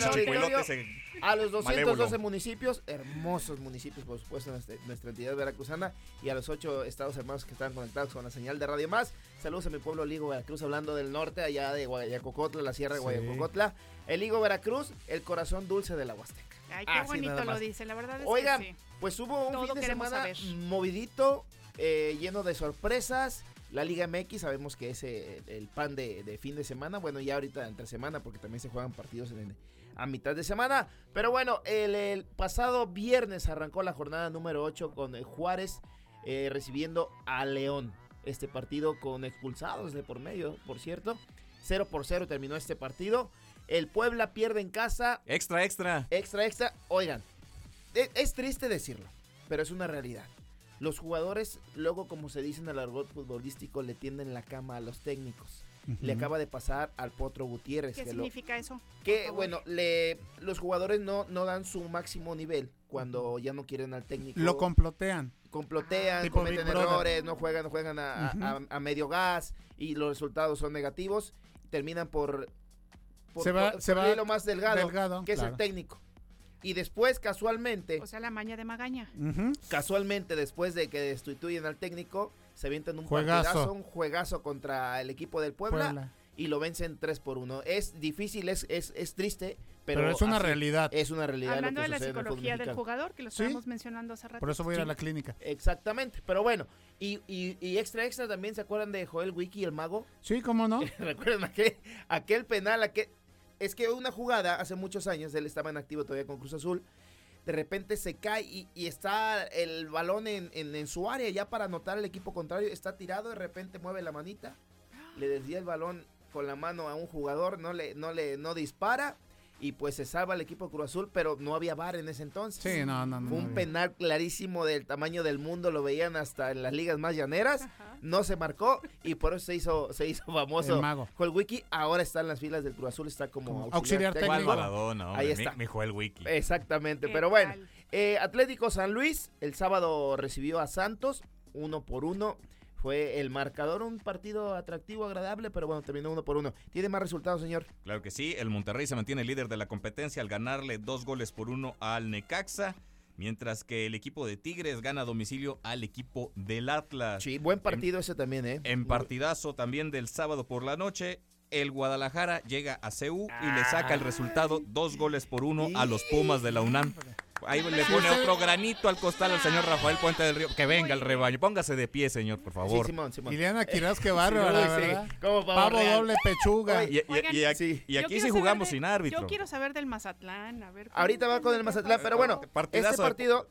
A los 212 municipios, hermosos municipios, por supuesto, nuestra, nuestra entidad veracruzana, y a los ocho estados hermanos que están conectados con la señal de Radio Más. Saludos a mi pueblo Ligo Veracruz, hablando del norte, allá de Guayacocotla, la sierra de Guayacocotla. El Ligo Veracruz, el corazón dulce de la Huasteca. Ay, qué bonito lo dice, la verdad es Oigan, que pues hubo un fin de semana movidito, eh, lleno de sorpresas. La Liga MX sabemos que es eh, el pan de, fin de semana. Bueno, ya ahorita entre semana porque también se juegan partidos a mitad de semana. Pero bueno, el, pasado viernes arrancó la jornada número 8 con eh, Juárez recibiendo a León. Este partido con expulsados de por medio, por cierto. 0 por 0 terminó este partido. El Puebla pierde en casa. Extra, extra. Extra, extra. Oigan, e, es, triste decirlo, pero es una realidad. Los jugadores, luego como se dice en el argot futbolístico, le tienden la cama a los técnicos. Le acaba de pasar al Potro Gutiérrez. ¿Qué significa eso? Que, bueno, le, los jugadores no, no dan su máximo nivel cuando ya no quieren al técnico. Lo complotean. Complotean, cometen errores, no juegan, no juegan a, a, medio gas y los resultados son negativos. Terminan por se va, se va lo más delgado, que es el técnico. Y después, casualmente. O sea, la maña de Magaña. Casualmente, después de que destituyen al técnico, se avientan un juegazo. un juegazo contra el equipo del Puebla, y lo vencen 3 por 1. Es difícil, es, es, es triste, pero, es una realidad. Es una realidad. Hablando de la psicología del jugador, que lo estábamos mencionando hace rato. Por eso voy a ir a la clínica. Exactamente, pero bueno. Y, y, extra, extra también, ¿se acuerdan de Joel Wiki, el mago? Sí, cómo no. (laughs) ¿Recuerdan aquel, aquel penal, aquel, es que una jugada hace muchos años, él estaba en activo todavía con Cruz Azul, de repente se cae y, está el balón en, su área ya para anotar al equipo contrario, está tirado, de repente mueve la manita, le desvía el balón con la mano a un jugador, no le, no le, no dispara y pues se salva el equipo Cruz Azul, pero no había bar en ese entonces. Sí, no, no, Fue un penal clarísimo del tamaño del mundo, lo veían hasta en las ligas más llaneras, no se marcó y por eso se hizo, se hizo famoso. El mago. Joel Wiki ahora está en las filas del Cruz Azul, está como, auxiliar, técnico. Ahí está. Mi, Joel Wiki. Exactamente, pero bueno. Eh, Atlético San Luis, el sábado recibió a Santos, uno por uno fue el marcador un partido atractivo, agradable, pero bueno, terminó uno por uno. ¿Tiene más resultados, señor? Claro que sí, el Monterrey se mantiene líder de la competencia al ganarle dos goles por uno al Necaxa. Mientras que el equipo de Tigres gana a domicilio al equipo del Atlas. Sí, buen partido ese también, ¿eh? En partidazo también del sábado por la noche, el Guadalajara llega a CEU y le saca el resultado dos goles por uno a los Pumas de la UNAM. Ahí le pone otro granito al costal al señor Rafael Puente del Río. Que venga el rebaño. Póngase de pie, señor, por favor. Sí, Simón, Simón. Ileana Quiroz, qué bárbara, ¿verdad? Pavo doble pechuga. Y, aquí, sí jugamos sin árbitro. Yo quiero saber del Mazatlán. A ver, Ahorita va con el Mazatlán, pero bueno, este partido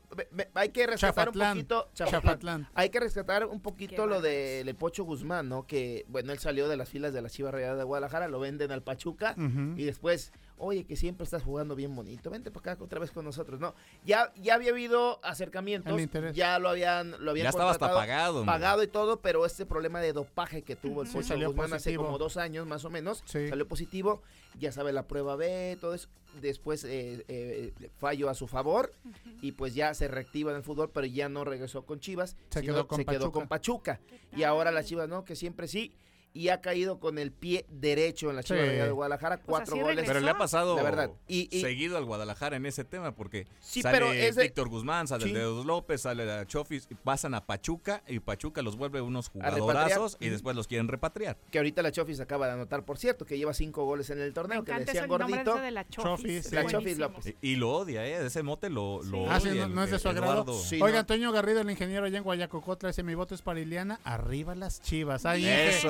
hay que rescatar un poquito. Chafatlán. Hay que rescatar un poquito lo de Pocho Guzmán, ¿no? Que, bueno, él salió de las filas de la Chiva Real de Guadalajara, lo venden al Pachuca y después oye, que siempre estás jugando bien bonito, vente para acá otra vez con nosotros, ¿no? Ya, ya había habido acercamientos, ya lo habían, lo habían ya estaba hasta pagado, pagado y todo, pero este problema de dopaje que tuvo el Pocho Guzmán hace como dos años más o menos, salió positivo, ya sabe la prueba B, todo eso, después eh, eh, falló a su favor y pues ya se reactiva en el fútbol, pero ya no regresó con Chivas, se, quedó, con se quedó con Pachuca. Y ahora las Chivas, ¿no? Que siempre sí y ha caído con el pie derecho en la Chiva de Guadalajara, cuatro goles. Pero le ha pasado la verdad. Y, seguido al Guadalajara en ese tema, porque sí, sale pero Víctor Guzmán, sale Dedos López, sale a Chofis, pasan a Pachuca y Pachuca los vuelve unos jugadorazos y después los quieren repatriar. Que ahorita la Chofis acaba de anotar, por cierto, que lleva cinco goles en el torneo, que le decían gordito. De la Chofis, la Chofis López. Y, lo odia, ¿eh? Ese mote lo, lo ah, no, es de su agrado. Oiga, Antonio Garrido, el ingeniero allá en Guayacocotla, dice mi voto es para Iliana, arriba las chivas. Ahí Eso,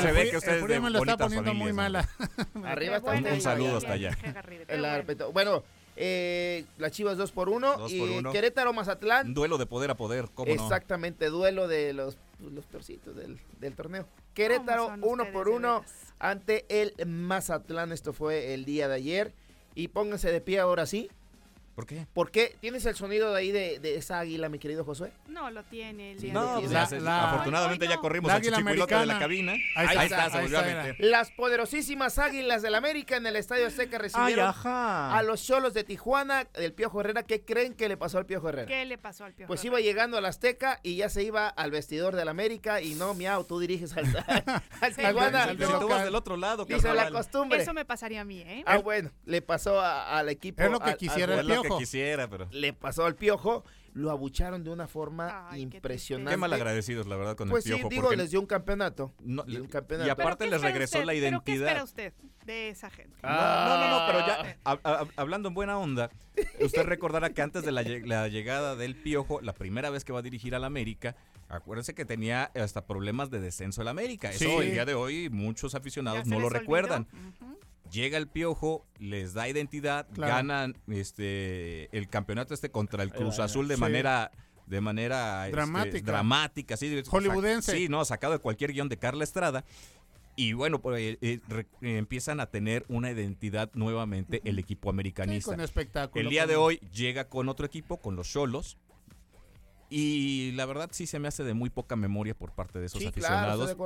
se ve que ustedes me lo está poniendo muy mala. (laughs) Arriba está un, saludo hasta allá. bueno, eh, las Chivas 2 por 1 y Querétaro Mazatlán. Duelo de poder a poder, ¿cómo Exactamente, duelo de los, los peorcitos del, del torneo. Querétaro 1 por 1 ante el Mazatlán. Esto fue el día de ayer. Y pónganse de pie ahora sí. ¿Por qué? ¿Por qué? ¿Tienes el sonido de ahí de, de esa águila, mi querido Josué? No, lo tiene el día no, de la, la, afortunadamente ya corrimos la al chichicuilote de la cabina. Ahí, ahí está, se volvió a meter. Las poderosísimas águilas del América en el Estadio Azteca recibieron a los cholos de Tijuana, del Piojo Herrera. ¿Qué creen que le pasó al Piojo Herrera? ¿Qué le pasó al Piojo Pues iba llegando al Azteca y ya se iba al vestidor del América y no, miau, tú diriges al, (laughs) al (laughs) Tijuana. tú vas del otro lado, Dice la costumbre. Eso me pasaría a mí, ¿eh? Ah, bueno, le pasó al equipo. Es lo que quisiera el Piojo. Que quisiera, pero le pasó al piojo, lo abucharon de una forma impresionante. Qué, mal agradecidos, la verdad, con pues el piojo. Pues sí, digo, les dio un campeonato. Y aparte les regresó la identidad. ¿Pero qué espera usted de esa gente? no, no, no, pero ya, ah. hablando en buena onda, usted recordará que antes de la, llegada del piojo, la primera vez que va a dirigir al América, Acuérdense que tenía hasta problemas de descenso el América. Eso el día de hoy muchos aficionados no lo recuerdan llega el piojo, les da identidad, ganan este el campeonato este contra el Cruz Azul de manera de manera este, dramática, dramática sí, hollywoodense. Sí, no, sacado de cualquier guion de Carla Estrada. Y bueno, pues, eh, eh, empiezan a tener una identidad nuevamente el equipo americanista. el día de hoy llega con otro equipo, con los Cholos, y la verdad sí se me hace de muy poca memoria por parte de esos aficionados.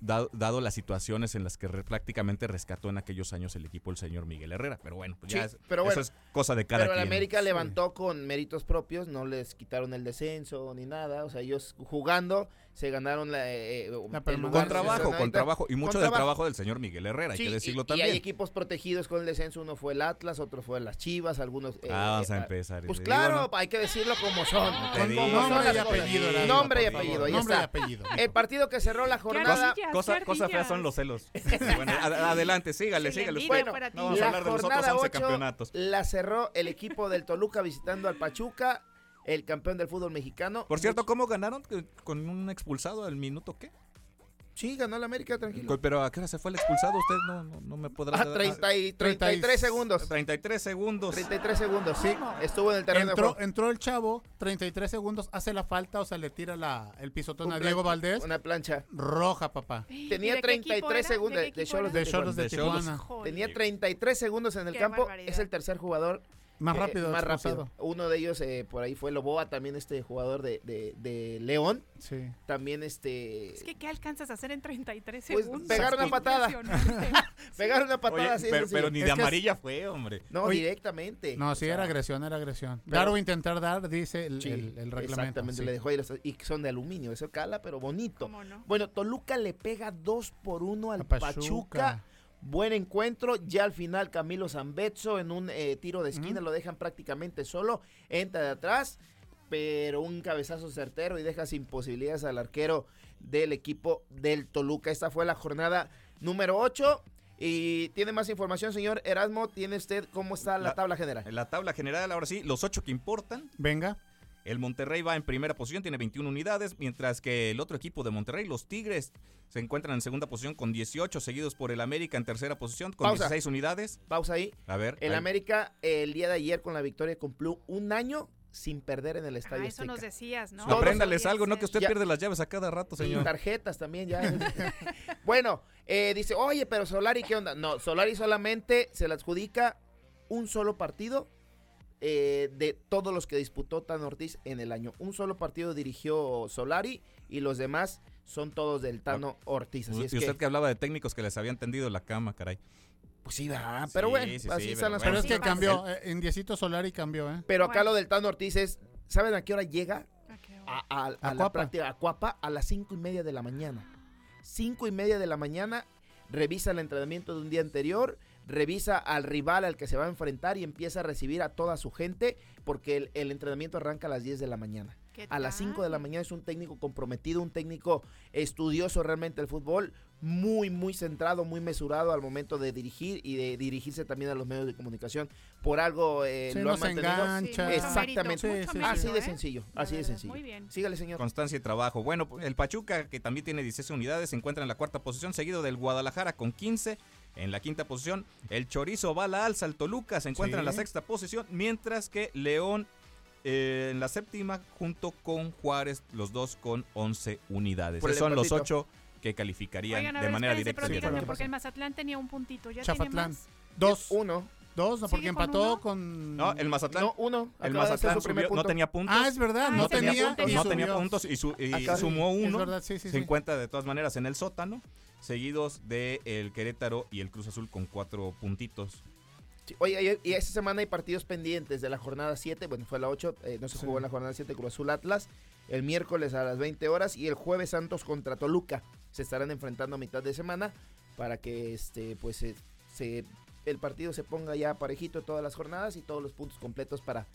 dado, las situaciones en las que prácticamente rescató en aquellos años el equipo el señor Miguel Herrera. Pero bueno, pues ya es, eso es cosa de cada pero quien. Pero América levantó con méritos propios, no les quitaron el descenso ni nada. O sea, ellos jugando se ganaron la, eh, eh con trabajo, con trabajo y mucho del trabajo del señor Miguel Herrera, hay que decirlo también. Y hay equipos protegidos con el descenso, uno fue el Atlas, otro fue las Chivas, algunos eh, Ah, vamos a eh, empezar. Pues claro, hay que decirlo como son. nombre y apellido. Nombre y apellido, ahí nombre y apellido. El partido que cerró la jornada. Cosa, cosa fea son los celos. (laughs) bueno, adelante, sígale, sígale. Bueno, vamos a hablar de los otros 11 campeonatos. La cerró el equipo del Toluca visitando al Pachuca el campeón del fútbol mexicano. Por cierto, ¿cómo ganaron? ¿Con un expulsado al minuto qué? Sí, ganó la América, tranquilo. Pero ¿a qué hora se fue el expulsado? Usted no, no, me podrá... Ah, 30 y, 33 segundos. 33 segundos. 33 segundos, sí. Estuvo en el terreno entró, de juego. Entró el chavo, 33 segundos, hace la falta, o sea, le tira la, el pisotón a Diego Valdés. Una plancha. Roja, papá. Tenía 33 segundos. De Cholos de, de, Tijuana. Tenía 33 segundos en el campo. Es el tercer jugador más eh, rápido. más rápido. Uno de ellos eh, por ahí fue Loboa, también este jugador de, de, León. Sí. También este... Es que ¿qué alcanzas a hacer en 33 pues, segundos? Pegar una patada. (laughs) pegar una patada así. Pero, ni de amarilla fue, hombre. No, directamente. No, sí, era agresión, era agresión. Claro, intentar dar, dice el, reglamento. Exactamente, le dejó ir. Y son de aluminio, eso cala, pero bonito. Bueno, Toluca le pega 2 por 1 al Pachuca Buen encuentro, ya al final Camilo Zambezzo en un eh, tiro de esquina lo dejan prácticamente solo, entra de atrás, pero un cabezazo certero y deja sin posibilidades al arquero del equipo del Toluca. Esta fue la jornada número 8. Y tiene más información, señor Erasmo. ¿Tiene usted cómo está la, tabla general? La tabla general, ahora sí, los ocho que importan. Venga. El Monterrey va en primera posición, tiene 21 unidades, mientras que el otro equipo de Monterrey, los Tigres, se encuentran en segunda posición con 18, seguidos por el América en tercera posición con 16 unidades. Pausa ahí. A ver. El América el día de ayer con la victoria cumplió un año sin perder en el estadio. Ah, eso nos decías, ¿no? Apréndales algo, no que usted pierde las llaves a cada rato, señor. Y tarjetas también ya. (laughs) (laughs) bueno, eh, dice, oye, pero Solari, ¿qué onda? No, Solari solamente se le adjudica un solo partido eh, de todos los que disputó Tan Ortiz en el año. Un solo partido dirigió Solari y los demás son todos del Tano Ortiz. Así y usted que... hablaba de técnicos que les habían tendido la cama, caray. Pues sí, pero bueno, así están las Pero es que cambió, eh, en Diecito Solari cambió, ¿eh? Pero acá lo del Tano Ortiz es, ¿saben a qué hora llega? A, la práctica, a Cuapa, a las cinco y media de la mañana. Cinco y media de la mañana, revisa el entrenamiento de un día anterior, revisa al rival al que se va a enfrentar y empieza a recibir a toda su gente porque el, entrenamiento arranca a las 10 de la mañana. A las 5 de la mañana es un técnico comprometido, un técnico estudioso realmente del fútbol, muy, muy centrado, muy mesurado al momento de dirigir y de dirigirse también a los medios de comunicación. Por algo eh, lo ha mantenido. Exactamente. así de ¿eh? sencillo, así de sencillo. Muy bien. Sígale, señor. Constancia y trabajo. Bueno, el Pachuca, que también tiene 16 unidades, se encuentra en la cuarta posición, seguido del Guadalajara con 15 en la quinta posición. El Chorizo va a la alza, el Toluca se encuentra en la sexta posición, mientras que León eh, en la séptima junto con Juárez, los dos con 11 unidades. Esos son los ocho que calificarían de manera directa. porque el Mazatlán tenía un puntito. ¿Ya Chafatlán. Dos. Uno. Dos, no, porque empató con. No, el Mazatlán. No, uno. El Mazatlán no tenía puntos. Ah, es verdad, no, tenía, puntos. no tenía puntos y, sumó uno. Es verdad, sí, sí, se encuentra de todas maneras en el sótano, seguidos de el Querétaro y el Cruz Azul con cuatro puntitos. oye, y esta semana hay partidos pendientes de la jornada 7. Bueno, fue la 8, eh, no se jugó en la jornada 7 Cruz Azul Atlas. El miércoles a las 20 horas y el jueves Santos contra Toluca. Se estarán enfrentando a mitad de semana para que este pues se el partido se ponga ya parejito todas las jornadas y todos los puntos completos para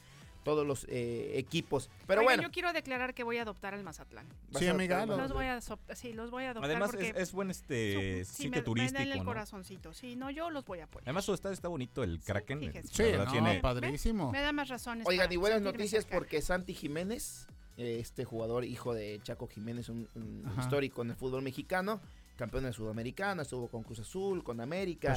todos los eh, equipos. Pero bueno. Yo quiero declarar que voy a adoptar al Mazatlán. Sí, amiga. Los voy a, sí, los voy a adoptar. Además, es, buen este sitio turístico. el corazoncito. Sí, no, yo los voy a apoyar. Además, su estado está bonito, el Kraken. Sí, tiene padrísimo. Me, da más razones. Oigan, y buenas noticias porque Santi Jiménez, este jugador, hijo de Chaco Jiménez, un histórico en el fútbol mexicano campeón de Sudamericana, estuvo con Cruz Azul, con América.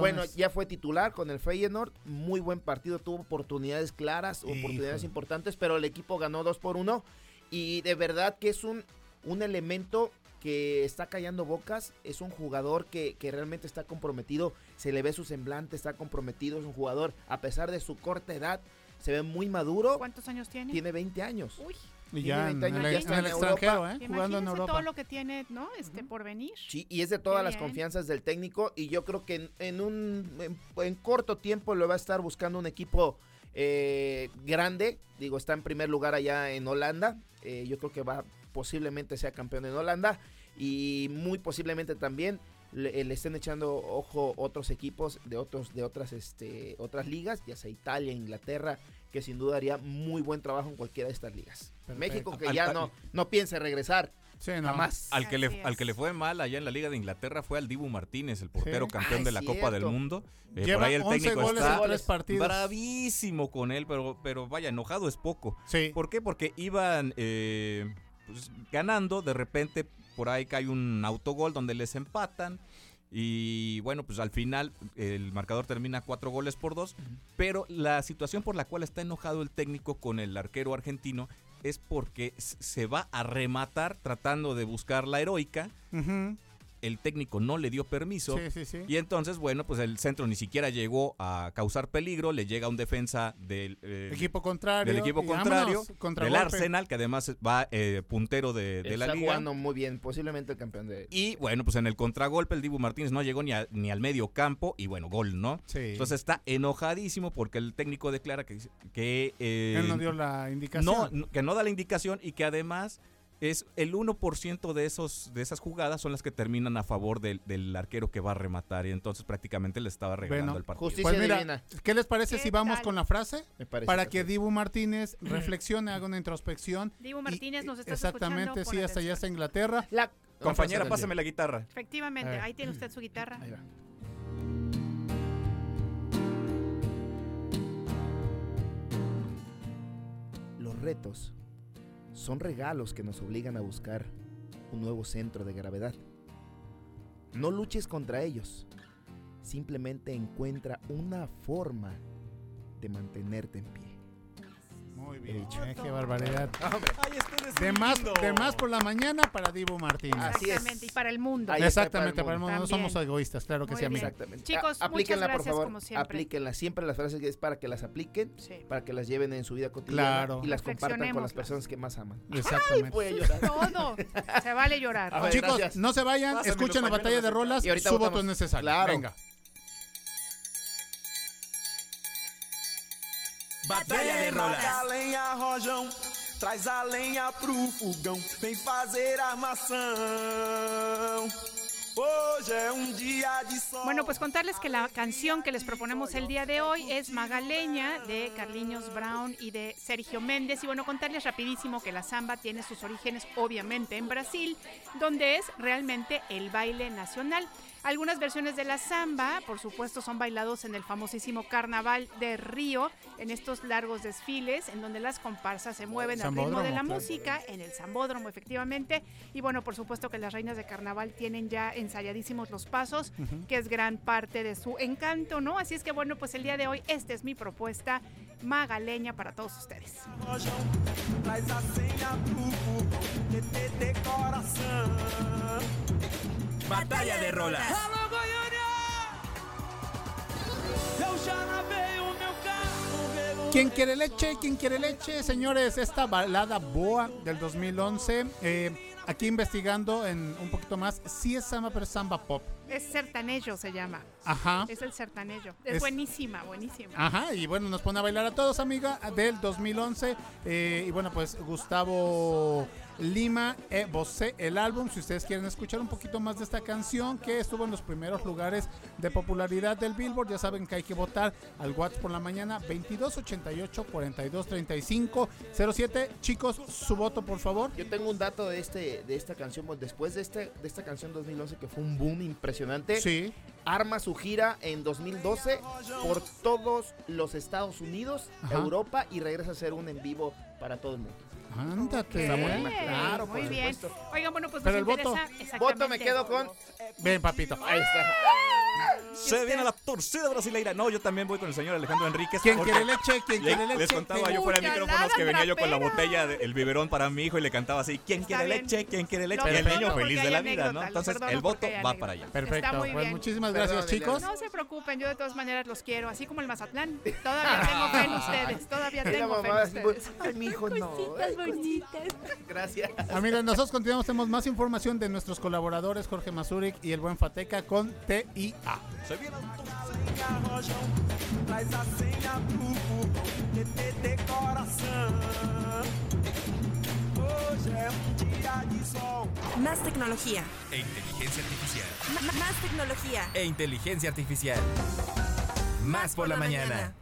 Bueno, ya fue titular con el Feyenoord, muy buen partido, tuvo oportunidades claras, oportunidades importantes, pero el equipo ganó 2 por 1 y de verdad que es un, un elemento que está callando bocas, es un jugador que, que, realmente está comprometido, se le ve su semblante, está comprometido, es un jugador, a pesar de su corta edad, se ve muy maduro. ¿Cuántos años tiene? Tiene 20 años. Uy. Y ya en, el, extranjero, ¿eh? Jugando en Europa. todo lo que tiene, ¿no? Este, por venir. Sí, y es de todas las confianzas del técnico y yo creo que en, un en, corto tiempo lo va a estar buscando un equipo eh, grande. Digo, está en primer lugar allá en Holanda. Eh, yo creo que va posiblemente sea campeón en Holanda y muy posiblemente también le, estén echando ojo otros equipos de otros de otras este otras ligas, ya sea Italia, Inglaterra, que sin duda haría muy buen trabajo en cualquiera de estas ligas. México que ya no, no piense regresar. Sí, más Al que, le, al que le fue mal allá en la Liga de Inglaterra fue al Dibu Martínez, el portero campeón de la Copa del Mundo. Eh, por ahí el técnico está bravísimo con él, pero, pero vaya, enojado es poco. Sí. ¿Por qué? Porque iban eh, pues, ganando, de repente por ahí cae un autogol donde les empatan. Y bueno, pues al final el marcador termina cuatro goles por dos. Pero la situación por la cual está enojado el técnico con el arquero argentino es porque se va a rematar tratando de buscar la heroica el técnico no le dio permiso. Y entonces, bueno, pues el centro ni siquiera llegó a causar peligro, le llega un defensa del eh, equipo contrario, del equipo contrario, del Arsenal, que además va eh, puntero de, la liga. jugando muy bien, posiblemente el campeón de... Y bueno, pues en el contragolpe el Dibu Martínez no llegó ni, ni al medio campo y bueno, gol, ¿no? Entonces está enojadísimo porque el técnico declara que... que eh, Él no dio la indicación. No, que no da la indicación y que además es el 1% de, esos, de esas jugadas son las que terminan a favor del, arquero que va a rematar y entonces prácticamente le estaba regalando el partido. Pues mira, ¿qué les parece si vamos con la frase? Para que Dibu Martínez reflexione, haga una introspección. Dibu Martínez nos está Exactamente, sí, hasta allá está Inglaterra. La compañera, pásame la guitarra. Efectivamente, ahí tiene usted su guitarra. Los retos son regalos que nos obligan a buscar un nuevo centro de gravedad. No luches contra ellos, simplemente encuentra una forma de mantenerte en pie. Muy bien. qué barbaridad. (laughs) de, más, de más por la mañana para Divo Martínez. Así Exactamente, y para el mundo. Exactamente, para el mundo. No somos egoístas, claro que sí, Exactamente. Chicos, aplíquenla, por favor. siempre. Aplíquenla. Siempre las frases que es para que las apliquen, para que las lleven en su vida cotidiana y las compartan con las personas que más aman. Exactamente. Ay, Todo. se vale llorar. Chicos, no se vayan, escuchen la batalla de rolas. Y su voto es necesario. Venga. Batalha de rolas. a lenha, Rojão. Traz a lenha pro fogão. Vem fazer armação. Bueno, pues contarles que la canción que les proponemos el día de hoy es Magaleña de Carliños Brown y de Sergio Méndez. Y bueno, contarles rapidísimo que la samba tiene sus orígenes obviamente en Brasil, donde es realmente el baile nacional. Algunas versiones de la samba, por supuesto, son bailados en el famosísimo Carnaval de Río, en estos largos desfiles, en donde las comparsas se mueven al ritmo de la música, en el Zambódromo, efectivamente. Y bueno, por supuesto que las reinas de Carnaval tienen ya ensayadísimos los pasos, que es gran parte de su encanto, ¿no? Así es que bueno, pues el día de hoy, esta es mi propuesta magaleña para todos ustedes. Batalla de rolas. ¿Quién quiere leche? ¿Quién quiere leche? Señores, esta balada Boa del 2011, eh, aquí investigando en un poquito más, sí es samba, pero es samba pop. Es sertanejo se llama. Ajá. Es el sertanejo. Es, buenísima, buenísima. Ajá, y bueno, nos pone a bailar a todos, amiga, del 2011. Eh, y bueno, pues Gustavo Lima e Bosé, el álbum. Si ustedes quieren escuchar un poquito más de esta canción que estuvo en los primeros lugares de popularidad del Billboard, ya saben que hay que votar al WhatsApp por la mañana 2288 4235 07. Chicos, su voto, por favor. Yo tengo un dato de este de esta canción, después de este de esta canción 2011 que fue un boom impresionante. Sí. Arma su gira en 2012 por todos los Estados Unidos, Europa y regresa a hacer un en vivo para todo el mundo. Ándate. Claro, muy bien. Oigan, bueno, pues Pero el voto, voto me quedo con. Ven, papito. Ahí está. Se viene la torcida brasileira. No, yo también voy con el señor Alejandro Enríquez. ¿Quién quiere leche? ¿Quién quiere leche? Les contaba yo fuera de micrófonos que venía yo con la botella del biberón para mi hijo y le cantaba así: ¿Quién quiere leche? ¿Quién quiere leche? y el niño feliz de la vida, ¿no? Entonces el voto va para allá. Perfecto. Pues muchísimas gracias, chicos. No se preocupen, yo de todas maneras los quiero, así como el Mazatlán. Todavía tengo fe en (laughs) ustedes. Todavía tengo fe en ustedes. (laughs) Ay, mi hijo no. bonitas. Gracias. Amigos, nosotros continuamos, tenemos más información de nuestros colaboradores Jorge Mazuric y el buen Fateca con TIA. Se viene Más tecnología. E inteligencia artificial. más tecnología. E inteligencia artificial. Más, por, la, mañana.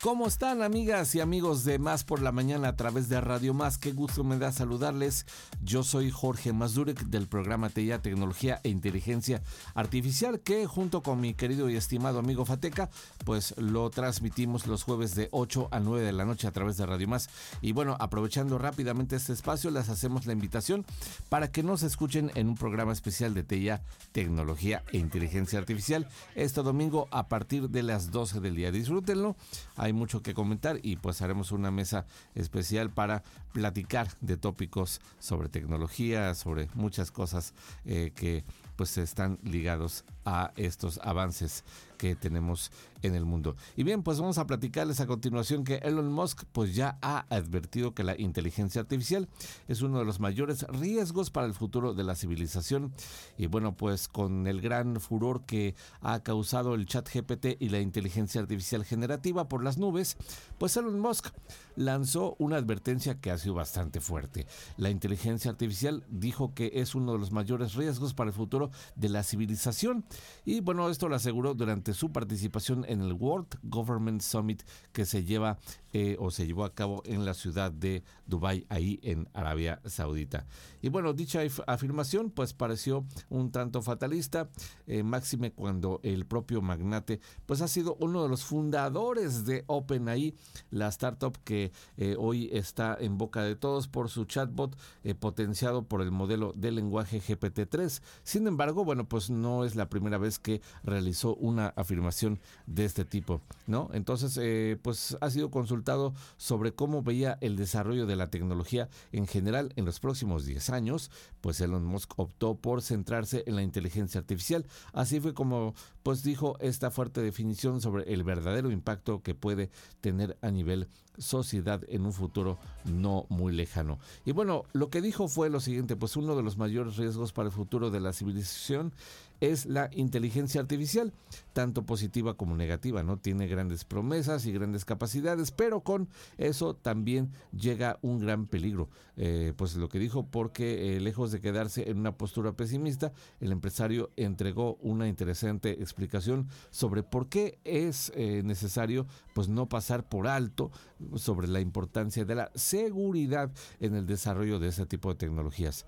¿Cómo están amigas y amigos de Más por la Mañana a través de Radio Más? Qué gusto me da saludarles. Yo soy Jorge Mazurek del programa TIA Tecnología e Inteligencia Artificial que junto con mi querido y estimado amigo Fateca pues lo transmitimos los jueves de 8 a 9 de la noche a través de Radio Más. Y bueno, aprovechando rápidamente este espacio les hacemos la invitación para que nos escuchen en un programa especial de TIA Tecnología e Inteligencia Artificial este domingo a partir de las 12 del día. Disfrútenlo mucho que comentar y pues haremos una mesa especial para platicar de tópicos sobre tecnología, sobre muchas cosas eh, que pues están ligados a estos avances que tenemos en el mundo. Y bien, pues vamos a platicarles a continuación que Elon Musk pues ya ha advertido que la inteligencia artificial es uno de los mayores riesgos para el futuro de la civilización. Y bueno, pues con el gran furor que ha causado el chat GPT y la inteligencia artificial generativa por las nubes, pues Elon Musk lanzó una advertencia que ha sido bastante fuerte. La inteligencia artificial dijo que es uno de los mayores riesgos para el futuro de la civilización. Y bueno, esto lo aseguró durante su participación en el World Government Summit que se lleva eh, o se llevó a cabo en la ciudad de Dubai, ahí en Arabia Saudita. Y bueno, dicha afirmación pues pareció un tanto fatalista, eh, máxime cuando el propio magnate pues ha sido uno de los fundadores de OpenAI, la startup que eh, hoy está en boca de todos por su chatbot potenciado por el modelo de lenguaje GPT-3. Sin embargo, bueno, pues no es la primera vez que realizó una afirmación de este tipo, ¿no? Entonces, pues ha sido consultado sobre cómo veía el desarrollo de la tecnología en general en los próximos 10 años, pues Elon Musk optó por centrarse en la inteligencia artificial. Así fue como pues dijo esta fuerte definición sobre el verdadero impacto que puede tener a nivel sociedad en un futuro no muy lejano. Y bueno, lo que dijo fue lo siguiente, pues uno de los mayores riesgos para el futuro de la civilización es la inteligencia artificial, tanto positiva como negativa, ¿no? Tiene grandes promesas y grandes capacidades, pero con eso también llega un gran peligro. Eh, pues lo que dijo, porque eh, lejos de quedarse en una postura pesimista, el empresario entregó una interesante explicación sobre por qué es eh, necesario pues no pasar por alto sobre la importancia de la seguridad en el desarrollo de ese tipo de tecnologías.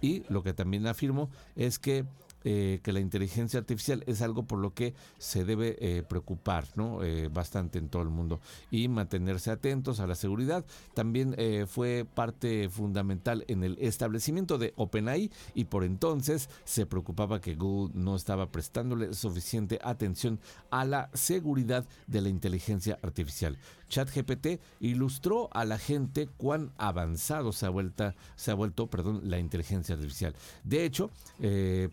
Y lo que también afirmo es que eh, que la inteligencia artificial es algo por lo que se debe eh, preocupar ¿no? Eh, bastante en todo el mundo y mantenerse atentos a la seguridad. También fue parte fundamental en el establecimiento de OpenAI y por entonces se preocupaba que Google no estaba prestándole suficiente atención a la seguridad de la inteligencia artificial. ChatGPT ilustró a la gente cuán avanzado se ha, vuelta, se ha vuelto perdón, la inteligencia artificial. De hecho,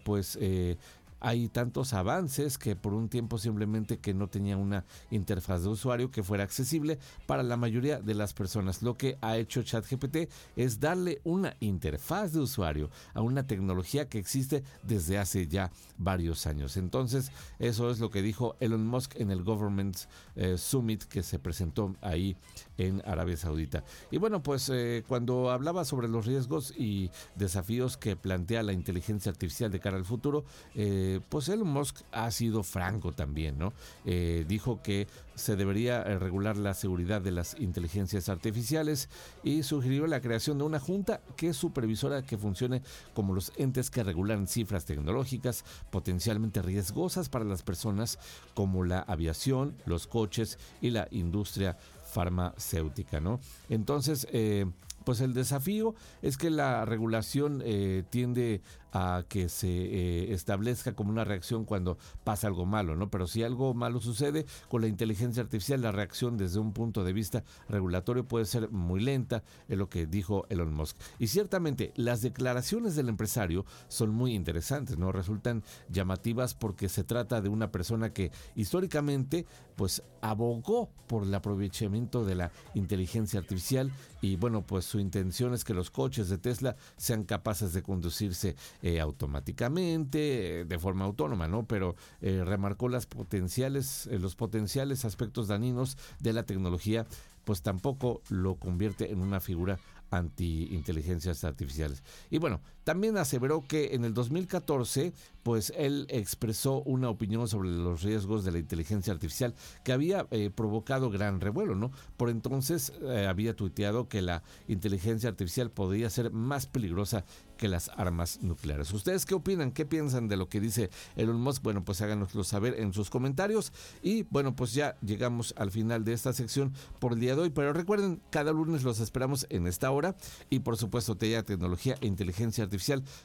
pues eh, hay tantos avances que por un tiempo simplemente que no tenía una interfaz de usuario que fuera accesible para la mayoría de las personas. Lo que ha hecho ChatGPT es darle una interfaz de usuario a una tecnología que existe desde hace ya varios años. Entonces, eso es lo que dijo Elon Musk en el Government eh, Summit que se presentó ahí en Arabia Saudita. Y bueno, pues eh, cuando hablaba sobre los riesgos y desafíos que plantea la inteligencia artificial de cara al futuro, eh, pues Elon Musk ha sido franco también, ¿no? dijo que se debería regular la seguridad de las inteligencias artificiales y sugirió la creación de una junta que es supervisora que funcione como los entes que regulan cifras tecnológicas potencialmente riesgosas para las personas como la aviación, los coches y la industria farmacéutica, ¿no? Entonces, eh, pues el desafío es que la regulación eh, tiende a que se eh, establezca como una reacción cuando pasa algo malo, ¿no? Pero si algo malo sucede con la inteligencia artificial, la reacción desde un punto de vista regulatorio puede ser muy lenta, es lo que dijo Elon Musk. Y ciertamente las declaraciones del empresario son muy interesantes, ¿no? Resultan llamativas porque se trata de una persona que históricamente pues abogó por el aprovechamiento de la inteligencia artificial y bueno, pues su intención es que los coches de Tesla sean capaces de conducirse eh, automáticamente, de forma autónoma, ¿no? Pero eh, remarcó las potenciales, eh, los potenciales aspectos dañinos de la tecnología, pues tampoco lo convierte en una figura anti-inteligencias artificiales. Y bueno, también aseveró que en el 2014, pues él expresó una opinión sobre los riesgos de la inteligencia artificial que había provocado gran revuelo, ¿no? Por entonces había tuiteado que la inteligencia artificial podría ser más peligrosa que las armas nucleares. ¿Ustedes qué opinan? ¿Qué piensan de lo que dice Elon Musk? Bueno, pues háganoslo saber en sus comentarios. Y bueno, pues ya llegamos al final de esta sección por el día de hoy. Pero recuerden, cada lunes los esperamos en esta hora. Y por supuesto, TEA Tecnología e Inteligencia Artificial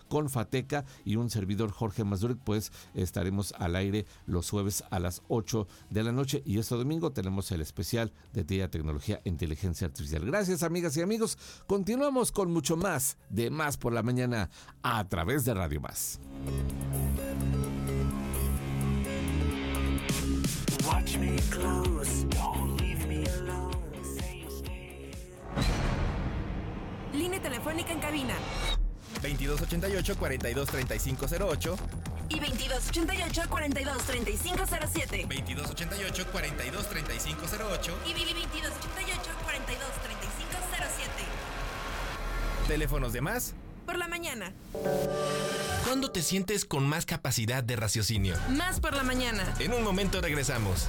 con Fateca y un servidor Jorge Mazurek, pues estaremos al aire los jueves a las 8 de la noche. Y este domingo tenemos el especial de TEA Tecnología e Inteligencia Artificial. Gracias, amigas y amigos. Continuamos con mucho más de Más por la Mañana a través de Radio Más. Línea telefónica en cabina. 2288-423508 y 2288-423507. 2288-423508 y 2288-423507. Teléfonos de más por la mañana. ¿Cuándo te sientes con más capacidad de raciocinio? Más por la mañana. En un momento regresamos.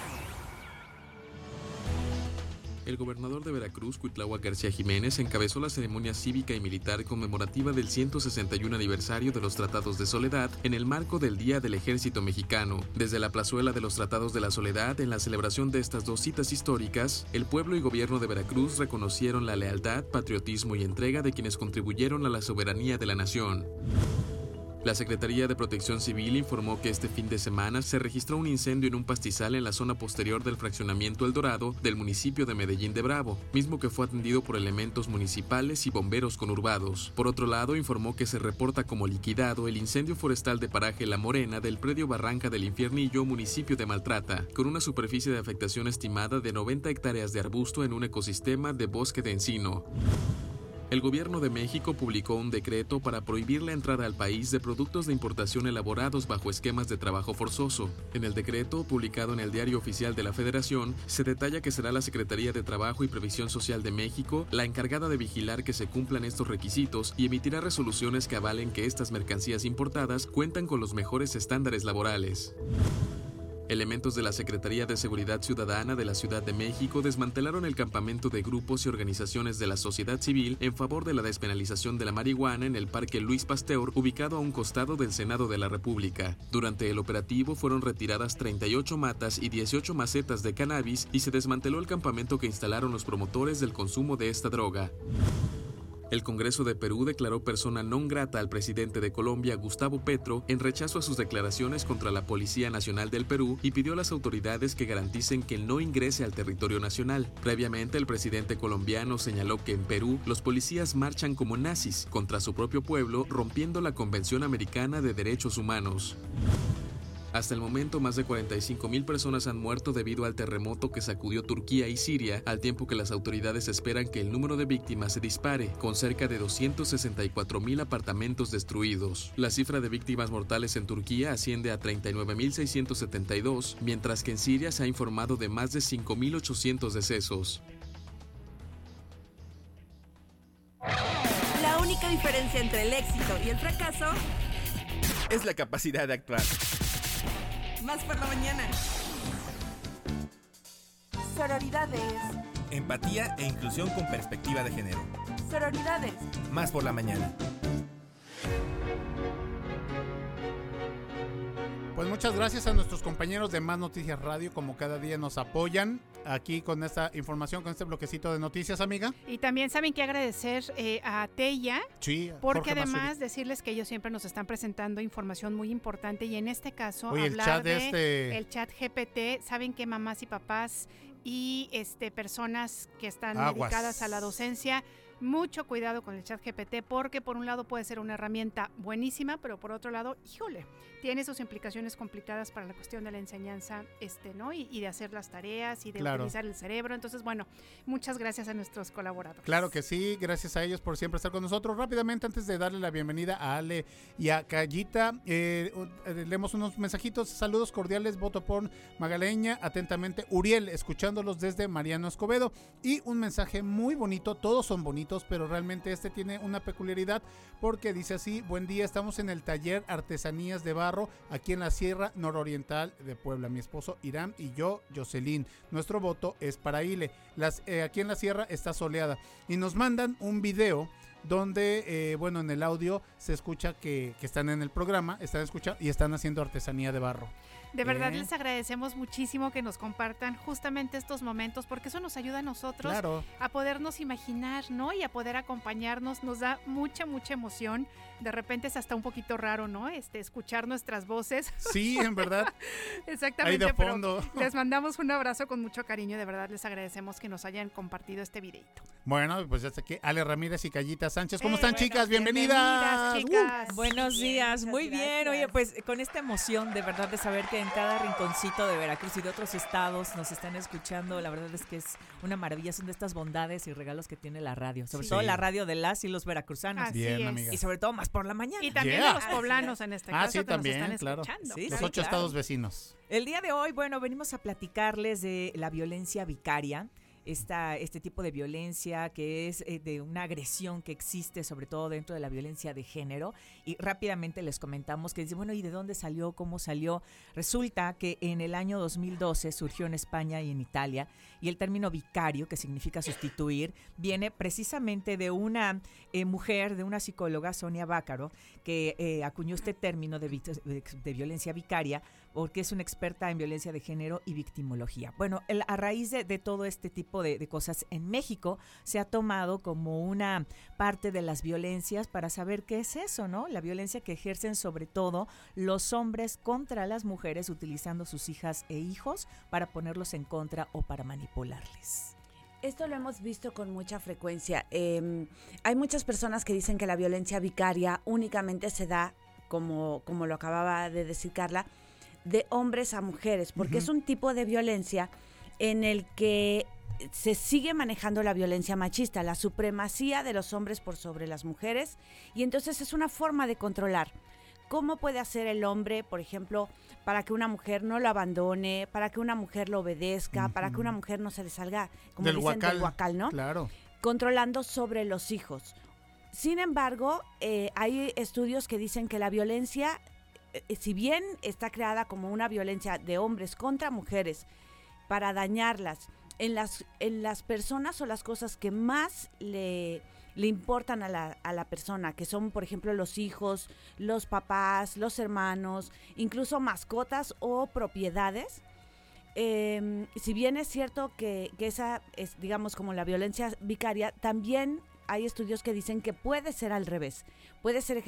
El gobernador de Veracruz, Cuitláhuac García Jiménez, encabezó la ceremonia cívica y militar conmemorativa del 161 aniversario de los Tratados de Soledad en el marco del Día del Ejército Mexicano. Desde la plazuela de los Tratados de la Soledad, en la celebración de estas dos citas históricas, el pueblo y gobierno de Veracruz reconocieron la lealtad, patriotismo y entrega de quienes contribuyeron a la soberanía de la nación. La Secretaría de Protección Civil informó que este fin de semana se registró un incendio en un pastizal en la zona posterior del fraccionamiento El Dorado del municipio de Medellín de Bravo, mismo que fue atendido por elementos municipales y bomberos conurbados. Por otro lado, informó que se reporta como liquidado el incendio forestal de paraje La Morena del predio Barranca del Infiernillo, municipio de Maltrata, con una superficie de afectación estimada de 90 hectáreas de arbusto en un ecosistema de bosque de encino. El gobierno de México publicó un decreto para prohibir la entrada al país de productos de importación elaborados bajo esquemas de trabajo forzoso. En el decreto, publicado en el Diario Oficial de la Federación, se detalla que será la Secretaría de Trabajo y Previsión Social de México la encargada de vigilar que se cumplan estos requisitos y emitirá resoluciones que avalen que estas mercancías importadas cuentan con los mejores estándares laborales. Elementos de la Secretaría de Seguridad Ciudadana de la Ciudad de México desmantelaron el campamento de grupos y organizaciones de la sociedad civil en favor de la despenalización de la marihuana en el Parque Luis Pasteur, ubicado a un costado del Senado de la República. Durante el operativo fueron retiradas 38 matas y 18 macetas de cannabis y se desmanteló el campamento que instalaron los promotores del consumo de esta droga. El Congreso de Perú declaró persona non grata al presidente de Colombia, Gustavo Petro, en rechazo a sus declaraciones contra la Policía Nacional del Perú y pidió a las autoridades que garanticen que no ingrese al territorio nacional. Previamente, el presidente colombiano señaló que en Perú los policías marchan como nazis contra su propio pueblo, rompiendo la Convención Americana de Derechos Humanos. Hasta el momento, más de 45 mil personas han muerto debido al terremoto que sacudió Turquía y Siria, al tiempo que las autoridades esperan que el número de víctimas se dispare, con cerca de 264 mil apartamentos destruidos. La cifra de víctimas mortales en Turquía asciende a 39.672, mientras que en Siria se ha informado de más de 5.800 decesos. La única diferencia entre el éxito y el fracaso es la capacidad de actuar. Más por la mañana. Sororidades. Empatía e inclusión con perspectiva de género. Sororidades. Más por la mañana. Pues muchas gracias a nuestros compañeros de Más Noticias Radio, como cada día nos apoyan aquí con esta información, con este bloquecito de noticias, amiga. Y también saben que agradecer eh, a Tella, sí, porque además decirles que ellos siempre nos están presentando información muy importante y en este caso hablar el chat de, este... el chat GPT, saben que mamás y papás y este personas que están Aguas. dedicadas a la docencia mucho cuidado con el chat GPT porque por un lado puede ser una herramienta buenísima, pero por otro lado, híjole, tiene sus implicaciones complicadas para la cuestión de la enseñanza, este, ¿no? Y, y de hacer las tareas y de Claro. utilizar el cerebro. Entonces, bueno, muchas gracias a nuestros colaboradores. Claro que sí, gracias a ellos por siempre estar con nosotros. Rápidamente, antes de darle la bienvenida a Ale y a Callita, eh, eh, leemos unos mensajitos. Saludos cordiales, voto por Magaleña. Atentamente, Uriel, escuchándolos desde Mariano Escobedo. Y un mensaje muy bonito, todos son bonitos, pero realmente este tiene una peculiaridad porque dice así, buen día, estamos en el taller Artesanías de Barro, aquí en la Sierra Nororiental de Puebla. Mi esposo Irán y yo, Jocelyn. Nuestro voto es para Ile. Las, eh, aquí en la Sierra está soleada. Y nos mandan un video donde, eh, bueno, en el audio se escucha que, que están en el programa, están escuchando y están haciendo artesanía de barro. De verdad Eh. les agradecemos muchísimo que nos compartan justamente estos momentos porque eso nos ayuda a nosotros Claro. a podernos imaginar, ¿no? Y a poder acompañarnos, nos da mucha, mucha emoción. De repente es hasta un poquito raro, ¿no? Este, escuchar nuestras voces. Sí, en verdad. Exactamente, (laughs) Ahí de pero fondo. les mandamos un abrazo con mucho cariño de verdad les agradecemos que nos hayan compartido este videito. Bueno, pues ya está aquí Ale Ramírez y Callita Sánchez. ¿Cómo Eh, están, bueno, chicas? Bienvenidas. bienvenidas, chicas. Uh. Buenos días, muy bien. Oye, pues con esta emoción de verdad de saber que en cada rinconcito de Veracruz y de otros estados nos están escuchando, la verdad es que es una maravilla, son de estas bondades y regalos que tiene la radio, sobre Sí. todo la radio de las y los veracruzanos. Así Bien, es. amiga. Y sobre todo más por la mañana. Y también Yeah. de los poblanos en este Ah, caso sí, que también, nos están claro. escuchando. Sí, Los sí, ocho claro. estados vecinos. El día de hoy, bueno, venimos a platicarles de la violencia vicaria. Esta, este tipo de violencia que es eh, de una agresión que existe sobre todo dentro de la violencia de género y rápidamente les comentamos que dice, bueno, ¿y de dónde salió? ¿Cómo salió? Resulta que en el año 2012 surgió en España y en Italia y el término vicario, que significa sustituir, viene precisamente de una eh, mujer, de una psicóloga, Sonia Bácaro, que eh, acuñó este término de, de- de violencia vicaria porque es una experta en violencia de género y victimología. Bueno, el- a raíz de, todo este tipo de, cosas en México se ha tomado como una parte de las violencias para saber qué es eso, ¿no? La violencia que ejercen sobre todo los hombres contra las mujeres utilizando sus hijas e hijos para ponerlos en contra o para manipularles. Esto lo hemos visto con mucha frecuencia. Eh, hay muchas personas que dicen que la violencia vicaria únicamente se da, como, como lo acababa de decir Carla, de hombres a mujeres, porque es un tipo de violencia en el que se sigue manejando la violencia machista, la supremacía de los hombres por sobre las mujeres, y entonces es una forma de controlar. ¿Cómo puede hacer el hombre, por ejemplo, para que una mujer no lo abandone, para que una mujer lo obedezca, para que una mujer no se le salga, como Del dicen, guacal. del guacal, ¿no? Claro. Controlando sobre los hijos. Sin embargo, eh, hay estudios que dicen que la violencia, si bien está creada como una violencia de hombres contra mujeres para dañarlas, en las, en las personas o las cosas que más le, le importan a la, a la persona, que son, por ejemplo, los hijos, los papás, los hermanos, incluso mascotas o propiedades, eh, si bien es cierto que, que esa es, digamos, como la violencia vicaria, también hay estudios que dicen que puede ser al revés. Puede ser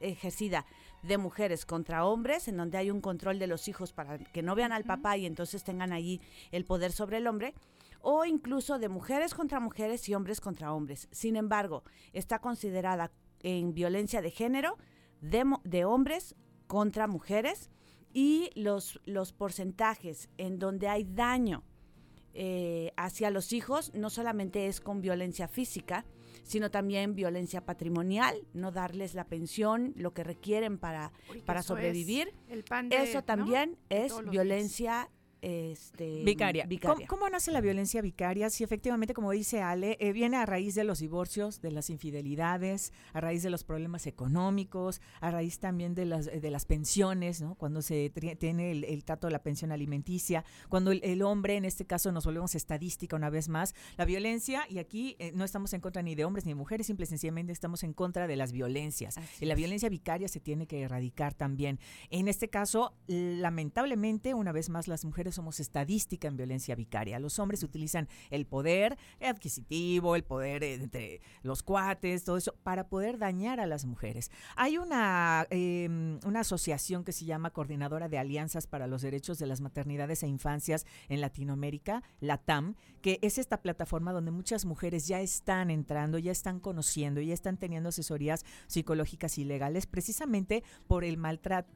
ejercida de mujeres contra hombres, en donde hay un control de los hijos para que no vean al papá y entonces tengan allí el poder sobre el hombre o incluso de mujeres contra mujeres y hombres contra hombres. Sin embargo, está considerada en violencia de género de, de hombres contra mujeres y los, los porcentajes en donde hay daño eh, hacia los hijos no solamente es con violencia física, sino también violencia patrimonial, no darles la pensión, lo que requieren para, para sobrevivir. eso también es violencia este, vicaria. ¿Cómo, nace la violencia vicaria? Si efectivamente, como dice Ale, eh, viene a raíz de los divorcios, de las infidelidades, a raíz de los problemas económicos, a raíz también de las, de las pensiones, ¿no? Cuando se tiene el, trato de la pensión alimenticia, cuando el, hombre, en este caso nos volvemos estadística una vez más, la violencia, y aquí eh, no estamos en contra ni de hombres ni de mujeres, simple y sencillamente estamos en contra de las violencias. y la violencia vicaria se tiene que erradicar también. En este caso, lamentablemente, una vez más, las mujeres somos estadística en violencia vicaria. Los hombres utilizan el poder adquisitivo, el poder entre los cuates, todo eso, para poder dañar a las mujeres. Hay una, em, una asociación que se llama Coordinadora de Alianzas para los Derechos de las Maternidades e Infancias en Latinoamérica, la TAM, que es esta plataforma donde muchas mujeres ya están entrando, ya están conociendo, ya están teniendo asesorías psicológicas y legales precisamente por el,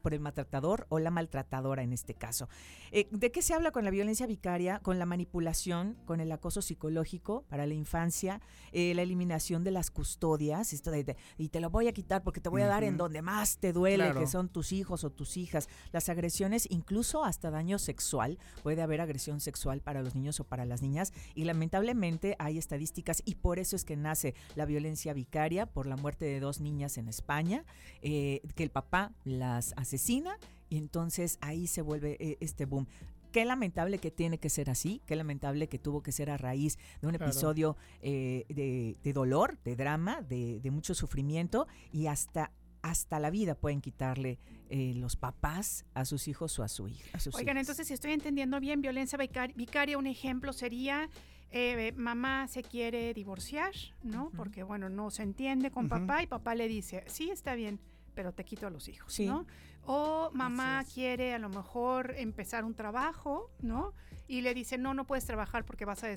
por el maltratador o la maltratadora en este caso. Eh, ¿De qué se habla con la violencia vicaria? Con la manipulación, con el acoso psicológico para la infancia, eh, la eliminación de las custodias, esto de, y te lo voy a quitar porque te voy a dar en donde más te duele, que son tus hijos o tus hijas, las agresiones, incluso hasta daño sexual, puede haber agresión sexual para los niños o para las niñas, y lamentablemente hay estadísticas y por eso es que nace la violencia vicaria por la muerte de dos niñas en España, eh, que el papá las asesina y entonces ahí se vuelve eh, este boom. Qué lamentable que tiene que ser así, qué lamentable que tuvo que ser a raíz de un episodio eh, de, dolor, de drama, de, mucho sufrimiento y hasta hasta la vida pueden quitarle eh, los papás a sus hijos o a su hija. Oigan, entonces si estoy entendiendo bien, violencia vicaria, un ejemplo sería eh, mamá se quiere divorciar, ¿no? Porque bueno, no se entiende con papá y papá le dice, sí, está bien, pero te quito a los hijos, ¿no? O mamá quiere a lo mejor empezar un trabajo, ¿no? Y le dice, no, no puedes trabajar porque vas a,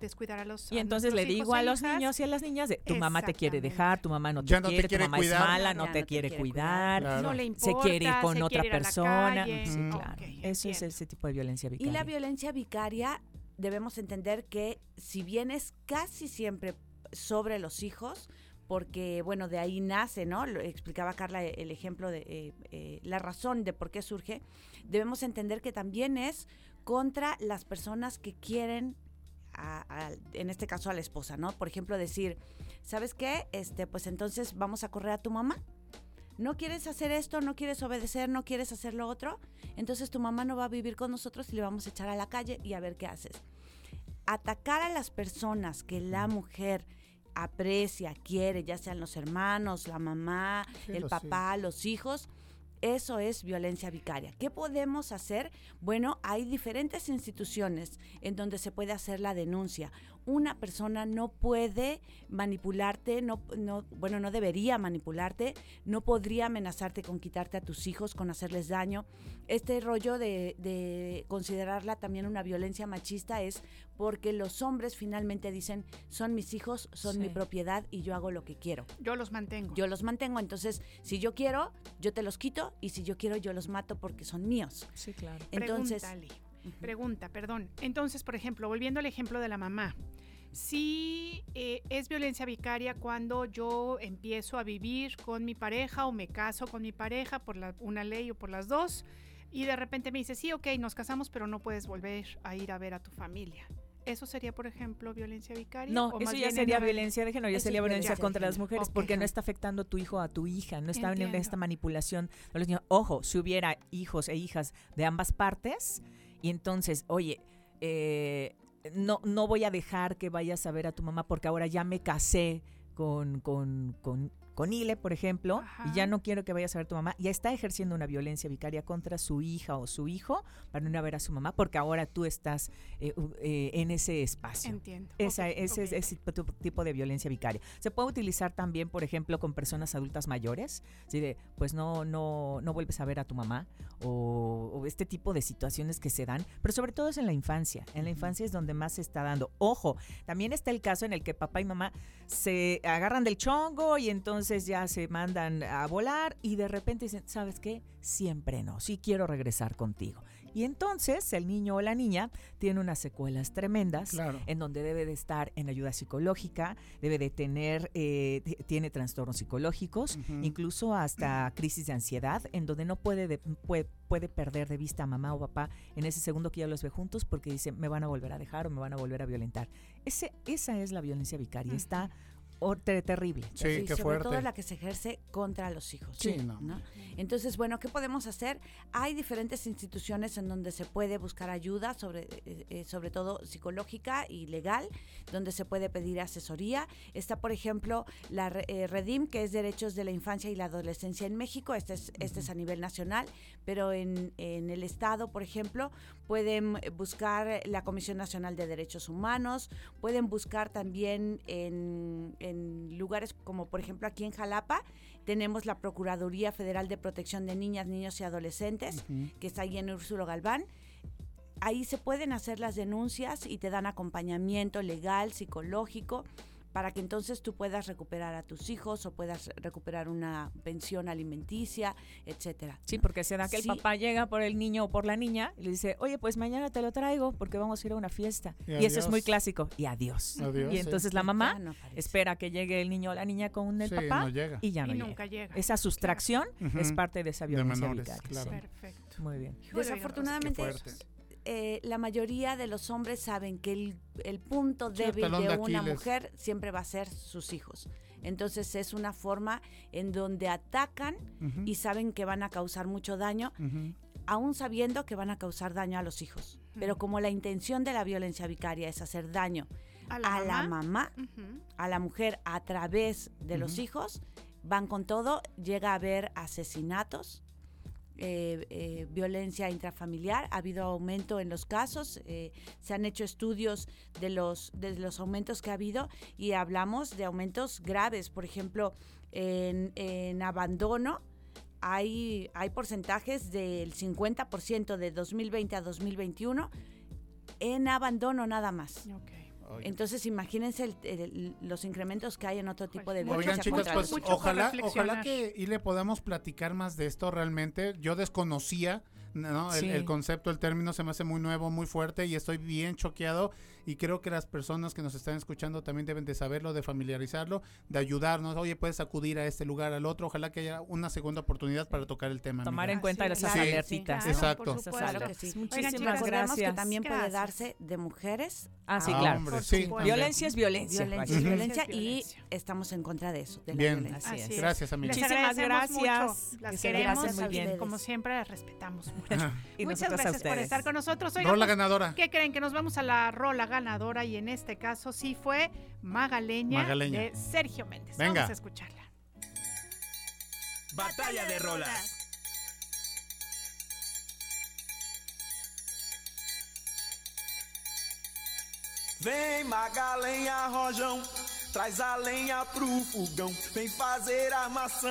descuidar a los Y entonces le digo a los niños y a las niñas, tu mamá te quiere dejar, tu mamá no te, quiere, tu mamá es mala, no, te, quiere, cuidar, no le importa, se quiere ir con otra persona. Eso es ese tipo de violencia vicaria. Y la violencia vicaria debemos entender que si bien es casi siempre sobre los hijos, porque bueno, de ahí nace, ¿no? Lo explicaba Carla el ejemplo de eh, eh, la razón de por qué surge. Debemos entender que también es contra las personas que quieren, en este caso a la esposa, ¿no? Por ejemplo, decir, ¿sabes qué? Este, pues entonces vamos a correr a tu mamá. ¿No quieres hacer esto? ¿No quieres obedecer? ¿No quieres hacer lo otro? Entonces tu mamá no va a vivir con nosotros y le vamos a echar a la calle y a ver qué haces. Atacar a las personas que la mujer aprecia, quiere, ya sean los hermanos, la mamá, el papá, los hijos, eso es violencia vicaria. ¿Qué podemos hacer? Bueno, hay diferentes instituciones en donde se puede hacer la denuncia una persona no puede manipularte, no, no, bueno, no debería manipularte, no podría amenazarte con quitarte a tus hijos, con hacerles daño. Este rollo de, considerarla también una violencia machista es porque los hombres finalmente dicen, son mis hijos, son mi propiedad y yo hago lo que quiero. Yo los mantengo. Yo los mantengo, entonces si yo quiero, yo te los quito y si yo quiero, yo los mato porque son míos. Sí, claro. Entonces... Pregunta, perdón. Entonces, por ejemplo, volviendo al ejemplo de la mamá, si eh, es violencia vicaria cuando yo empiezo a vivir con mi pareja o me caso con mi pareja por una ley o por las dos y de repente me dice, sí, ok, nos casamos, pero no puedes volver a ir a ver a tu familia. ¿Eso sería, por ejemplo, violencia vicaria? No, eso ya sería violencia de género, ya sería violencia contra las mujeres, porque no está afectando a tu hijo o a tu hija, no está en esta manipulación Ojo, si hubiera hijos e hijas de ambas partes, y entonces, oye, eh, no, no voy a dejar que vayas a ver a tu mamá porque ahora ya me casé con, con, con Ile, por ejemplo, y ya no quiero que vayas a ver a tu mamá, ya está ejerciendo una violencia vicaria contra su hija o su hijo para no ir a ver a su mamá, porque ahora tú estás eh, eh, en ese espacio. Entiendo. Esa, ese, ese tipo de violencia vicaria. Se puede utilizar también, por ejemplo, con personas adultas mayores, así de, pues no, no, no vuelves a ver a tu mamá, o, o este tipo de situaciones que se dan, pero sobre todo es en la infancia. En la infancia es donde más se está dando. Ojo, también está el caso en el que papá y mamá se agarran del chongo y entonces ya se mandan a volar y de repente dicen, ¿sabes qué? Siempre no, sí quiero regresar contigo. Y entonces el niño o la niña tiene unas secuelas tremendas en donde debe de estar en ayuda psicológica, debe de tener, eh, tiene trastornos psicológicos, incluso hasta crisis de ansiedad, en donde no puede, puede, perder de vista a mamá o papá en ese segundo que ya los ve juntos porque dice, me van a volver a dejar o me van a volver a violentar. Ese, esa es la violencia vicaria. Está terrible. Sí, qué sobre todo la que se ejerce contra los hijos. Sí, no. Entonces, bueno, ¿qué podemos hacer? Hay diferentes instituciones en donde se puede buscar ayuda, sobre, eh, eh, sobre todo psicológica y legal, donde se puede pedir asesoría. Está, por ejemplo, la eh, Redim, que es Derechos de la Infancia y la Adolescencia en México. Este es, este es a nivel nacional, pero en, en el Estado, por ejemplo, pueden buscar la Comisión Nacional de Derechos Humanos, pueden buscar también en en lugares como por ejemplo aquí en Jalapa tenemos la Procuraduría Federal de Protección de Niñas, Niños y Adolescentes, que está ahí en Úrsulo Galván. Ahí se pueden hacer las denuncias y te dan acompañamiento legal, psicológico para que entonces tú puedas recuperar a tus hijos o puedas recuperar una pensión alimenticia, etcétera. Sí, porque se da que el papá llega por el niño o por la niña y le dice, oye, pues mañana te lo traigo porque vamos a ir a una fiesta. Y, eso es muy clásico. Y adiós. y entonces la mamá espera que llegue el niño o la niña con el papá y ya no nunca llega. Esa sustracción es parte de esa violencia Perfecto. Muy bien. Desafortunadamente eh, la mayoría de los hombres saben que el, punto débil de, una mujer siempre va a ser sus hijos. Entonces es una forma en donde atacan y saben que van a causar mucho daño, aún sabiendo que van a causar daño a los hijos. Pero como la intención de la violencia vicaria es hacer daño a la mamá, a la mujer a través de los hijos, van con todo, llega a haber asesinatos, eh, eh, violencia intrafamiliar, ha habido aumento en los casos, eh, se han hecho estudios de los, de los aumentos que ha habido y hablamos de aumentos graves, por ejemplo, en, abandono. Hay, hay porcentajes del 50% de 2020 a 2021 en abandono nada más. Entonces, imagínense los incrementos que hay en otro tipo de violencia. Oigan, chicos, pues ojalá, ojalá que y le podamos platicar más de esto realmente. Yo desconocía ¿no? El, concepto, el término se me hace muy nuevo, muy fuerte y estoy bien choqueado y creo que las personas que nos están escuchando también deben de saberlo, de familiarizarlo, de ayudarnos. Oye, puedes acudir a este lugar, al otro. Ojalá que haya una segunda oportunidad para tocar el tema. Tomar en cuenta esas alertitas. Exacto. Claro que sí. Muchísimas gracias. que también puede darse de mujeres. Ah, sí, claro. violencia es violencia. Violencia es violencia y estamos en contra de eso, de la bien. violencia. Gracias, amigas. Muchísimas gracias. Las queremos muy bien. Como siempre, las respetamos (laughs) Muchas gracias por estar con nosotros. rola pues, ganadora. ¿Qué creen? Que nos vamos a la rola ganadora y en este caso sí fue Magaleña, de Sergio Méndez. Venga. Vamos a escucharla. Batalla de rolas. Vem Magalenha Rojão, traz a lenha pro fogão, vem fazer armação.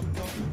De xotó,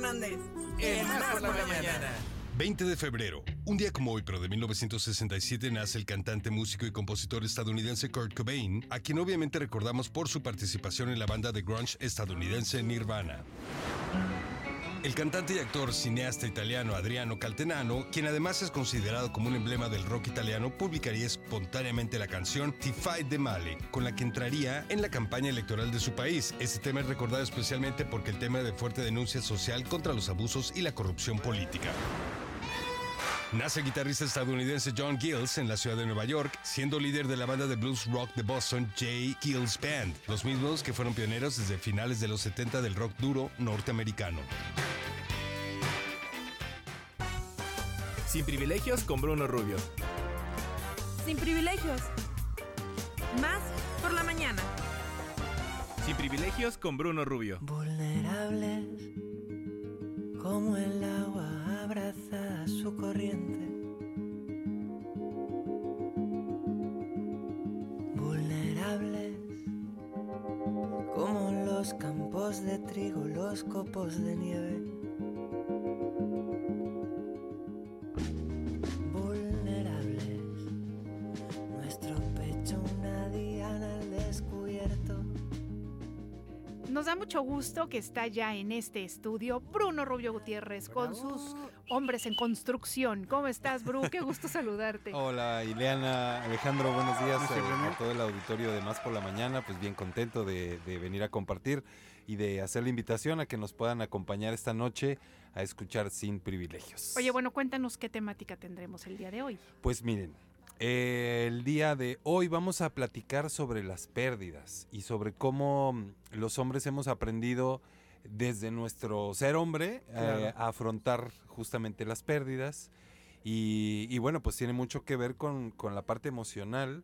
Fernández. El más por la, la mañana. 20 de febrero, un día como hoy, pero de 1967, nace el cantante, músico y compositor estadounidense Kurt Cobain, a quien obviamente recordamos por su participación en la banda de grunge estadounidense Nirvana. El cantante y actor cineasta italiano Adriano Caltenano, quien además es considerado como un emblema del rock italiano, publicaría espontáneamente la canción Ti de male, con la que entraría en la campaña electoral de su país. Este tema es recordado especialmente porque el tema de fuerte denuncia social contra los abusos y la corrupción política. Nace el guitarrista estadounidense John Gills en la ciudad de Nueva York, siendo líder de la banda de blues rock de Boston J. Gills Band, los mismos que fueron pioneros desde finales de los 70 del rock duro norteamericano. Sin privilegios con Bruno Rubio. Sin privilegios. Más por la mañana. Sin privilegios con Bruno Rubio. Vulnerables como el agua su corriente. Vulnerables como los campos de trigo, los copos de nieve. Nos da mucho gusto que está ya en este estudio Bruno Rubio Gutiérrez con sus hombres en construcción. ¿Cómo estás, Bruno? Qué gusto (laughs) saludarte. Hola, Ileana, Alejandro, buenos días eh, a, todo el auditorio de Más por la Mañana. Pues bien contento de, venir a compartir y de hacer la invitación a que nos puedan acompañar esta noche a escuchar Sin Privilegios. Oye, bueno, cuéntanos qué temática tendremos el día de hoy. Pues miren, eh, el día de hoy vamos a platicar sobre las pérdidas y sobre cómo los hombres hemos aprendido desde nuestro ser hombre eh, a afrontar justamente las pérdidas. Y, bueno, pues tiene mucho que ver con, la parte emocional,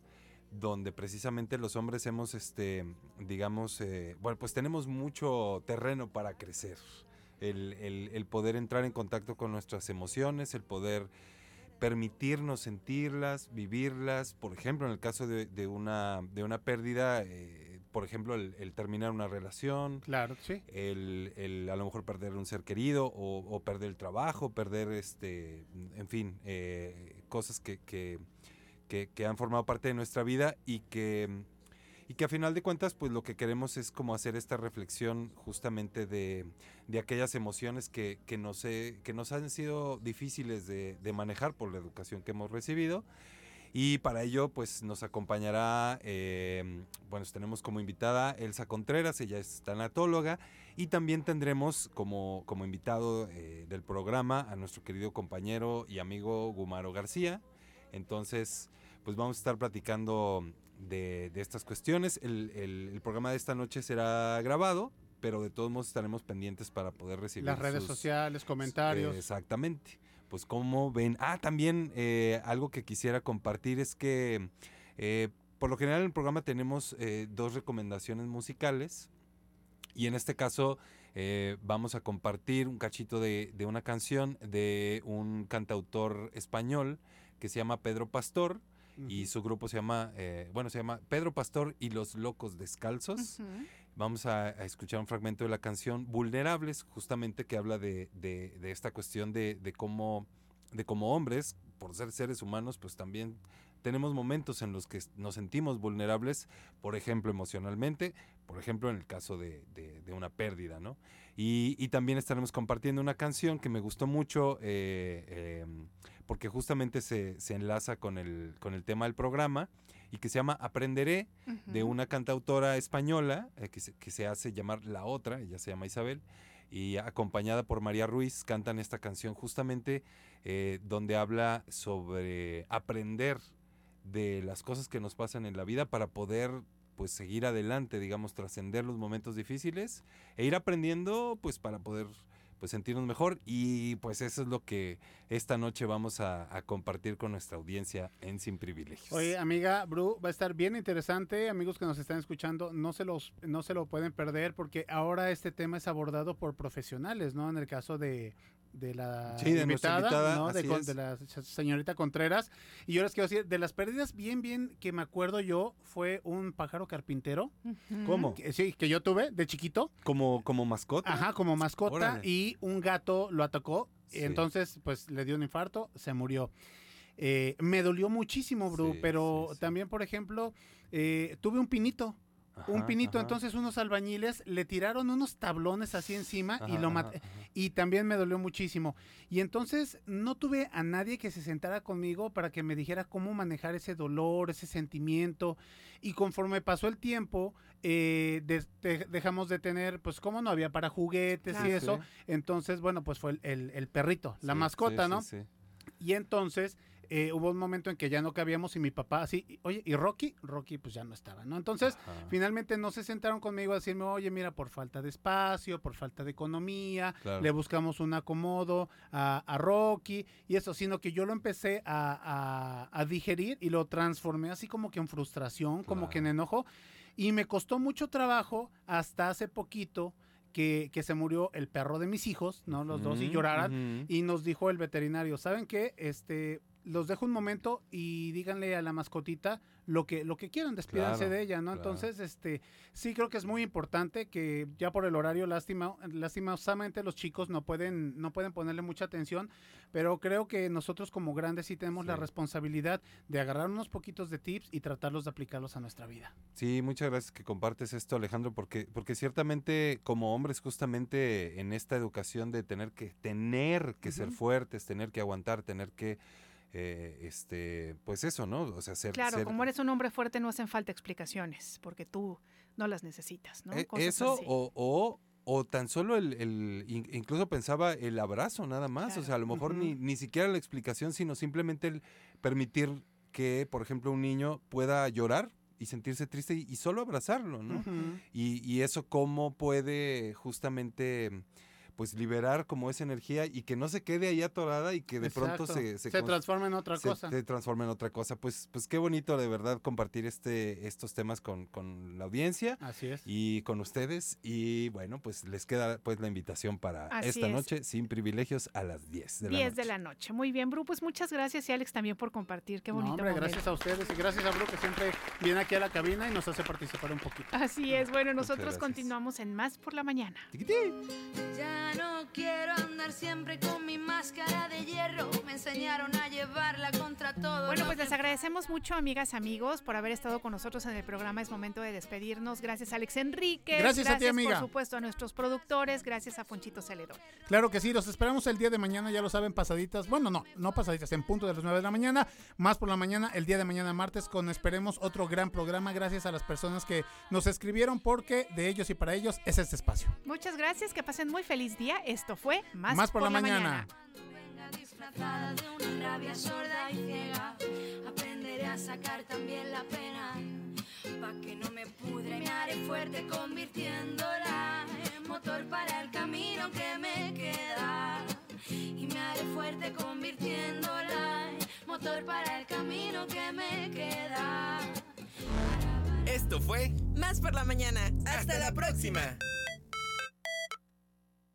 donde precisamente los hombres hemos, este, digamos, eh, bueno, pues tenemos mucho terreno para crecer. el poder entrar en contacto con nuestras emociones, el poder permitirnos sentirlas, vivirlas, por ejemplo, en el caso de, una, de una pérdida, eh, por ejemplo, el, terminar una relación, claro, sí. el, a lo mejor perder un ser querido o, perder el trabajo, perder, este, en fin, eh, cosas que, que, que han formado parte de nuestra vida y que y que a final de cuentas pues lo que queremos es como hacer esta reflexión justamente de, aquellas emociones que, que, nos, que nos han sido difíciles de, manejar por la educación que hemos recibido. Y para ello, pues nos acompañará, em, bueno, tenemos como invitada Elsa Contreras, ella es tanatóloga, y también tendremos como, como invitado eh, del programa a nuestro querido compañero y amigo Gumaro García. Entonces, pues vamos a estar platicando de, estas cuestiones. El, programa de esta noche será grabado, pero de todos modos estaremos pendientes para poder recibir las redes sociales, comentarios. exactamente. Pues como ven. Ah, también eh, algo que quisiera compartir es que eh, por lo general en el programa tenemos eh, dos recomendaciones musicales y en este caso vamos a compartir un cachito de, de una canción de un cantautor español que se llama Pedro Pastor y su grupo se llama, eh, bueno, se llama Pedro Pastor y los Locos Descalzos. Vamos a, escuchar un fragmento de la canción Vulnerables, justamente que habla de, esta cuestión de, cómo, de cómo hombres, por ser seres humanos, pues también tenemos momentos en los que nos sentimos vulnerables, por ejemplo, emocionalmente, por ejemplo, en el caso de, una pérdida, ¿no? Y, también estaremos compartiendo una canción que me gustó mucho eh, em, porque justamente se, enlaza con el, con el tema del programa y que se llama Aprenderé, de una cantautora española eh, que, se, que se hace llamar La Otra, ella se llama Isabel, y acompañada por María Ruiz, cantan esta canción justamente eh, donde habla sobre aprender de las cosas que nos pasan en la vida para poder pues seguir adelante, digamos, trascender los momentos difíciles e ir aprendiendo pues para poder pues sentirnos mejor y pues eso es lo que esta noche vamos a, compartir con nuestra audiencia en Sin Privilegios. Oye, amiga Bru, va a estar bien interesante, amigos que nos están escuchando, no se los no se lo pueden perder porque ahora este tema es abordado por profesionales, ¿no? En el caso de, de la invitada, ¿no? de, la señorita Contreras. Y yo les quiero decir, de las pérdidas bien, bien que me acuerdo yo, fue un pájaro carpintero. ¿Cómo? sí, que yo tuve de chiquito. ¿Como, como mascota? Ajá, como mascota. Y un gato lo atacó. Entonces, pues le dio un infarto, se murió. Eh, me dolió muchísimo, Bru, pero también, por ejemplo, eh, tuve un pinito un pinito. Entonces unos albañiles le tiraron unos tablones así encima y lo maté. Y también me dolió muchísimo. Y entonces no tuve a nadie que se sentara conmigo para que me dijera cómo manejar ese dolor, ese sentimiento. Y conforme pasó el tiempo, eh, dejamos de tener, pues como no había para juguetes y eso. Entonces, bueno, pues fue el, perrito, la mascota, ¿no? Y entonces eh, hubo un momento en que ya no cabíamos y mi papá así, oye, ¿y Rocky? Rocky pues ya no estaba, ¿no? Entonces, finalmente no se sentaron conmigo a decirme, oye, mira, por falta de espacio, por falta de economía, le buscamos un acomodo a, Rocky y eso, sino que yo lo empecé a, digerir y lo transformé así como que en frustración, como que en enojo. Y me costó mucho trabajo hasta hace poquito. Que, que, se murió el perro de mis hijos, ¿no? Los dos, y lloraran. Y nos dijo el veterinario, ¿saben qué? Este, los dejo un momento y díganle a la mascotita lo que lo que quieran, despídanse de ella, ¿no? Entonces, este, sí creo que es muy importante que ya por el horario lástima lastimosamente los chicos no pueden no pueden ponerle mucha atención, pero creo que nosotros como grandes sí tenemos la responsabilidad de agarrar unos poquitos de tips y tratarlos de aplicarlos a nuestra vida. Sí, muchas gracias que compartes esto, Alejandro, porque porque ciertamente como hombres justamente en esta educación de tener que tener que ser fuertes, tener que aguantar, tener que eh, este, pues eso, ¿no? O sea, ser, claro, como eres un hombre fuerte no hacen falta explicaciones, porque tú no las necesitas, ¿no? Eh, eso o, o, tan solo el, incluso pensaba el abrazo nada más, o sea, a lo mejor ni, ni siquiera la explicación, sino simplemente el permitir que, por ejemplo, un niño pueda llorar y sentirse triste y, solo abrazarlo, ¿no? y, y, eso cómo puede justamente pues liberar como esa energía y que no se quede ahí atorada y que de pronto se, se, transforme en otra cosa. Se transforme en otra cosa. Pues, pues qué bonito de verdad compartir este, estos temas con, con la audiencia. Así es. Y con ustedes. Y bueno, pues les queda pues la invitación para esta noche sin privilegios a las 10 de 10 la noche. de la noche. Muy bien, Bru. Pues muchas gracias y Alex también por compartir. Qué bonito. hombre, gracias a ustedes y gracias a Bru que siempre viene aquí a la cabina y nos hace participar un poquito. Así es. Bueno, nosotros continuamos en Más por la Mañana. Ya no quiero andar siempre con mi máscara de hierro. Me enseñaron a llevarla contra todo. Bueno, pues les agradecemos mucho, amigas, amigos, por haber estado con nosotros en el programa. Es momento de despedirnos. Gracias, Alex Enrique. Gracias, a ti, amiga. Por supuesto, a nuestros productores. Gracias a Fonchito Celedón. Claro que sí, los esperamos el día de mañana, ya lo saben, pasaditas. Bueno, no, no pasaditas, en punto de las 9 de la mañana. Más por la mañana, el día de mañana, martes, con esperemos otro gran programa. Gracias a las personas que nos escribieron, porque de ellos y para ellos es este espacio. Muchas gracias, que pasen muy feliz día. Esto fue Más, Más por, la, mañana. Venga disfrazada de una rabia sorda y ciega. Aprenderé a sacar también la pena. Pa' que no me pudre, me haré fuerte convirtiéndola en motor para el camino que me queda. Y me haré fuerte convirtiéndola en motor para el camino que me queda. Esto fue Más por la mañana. Hasta, la próxima.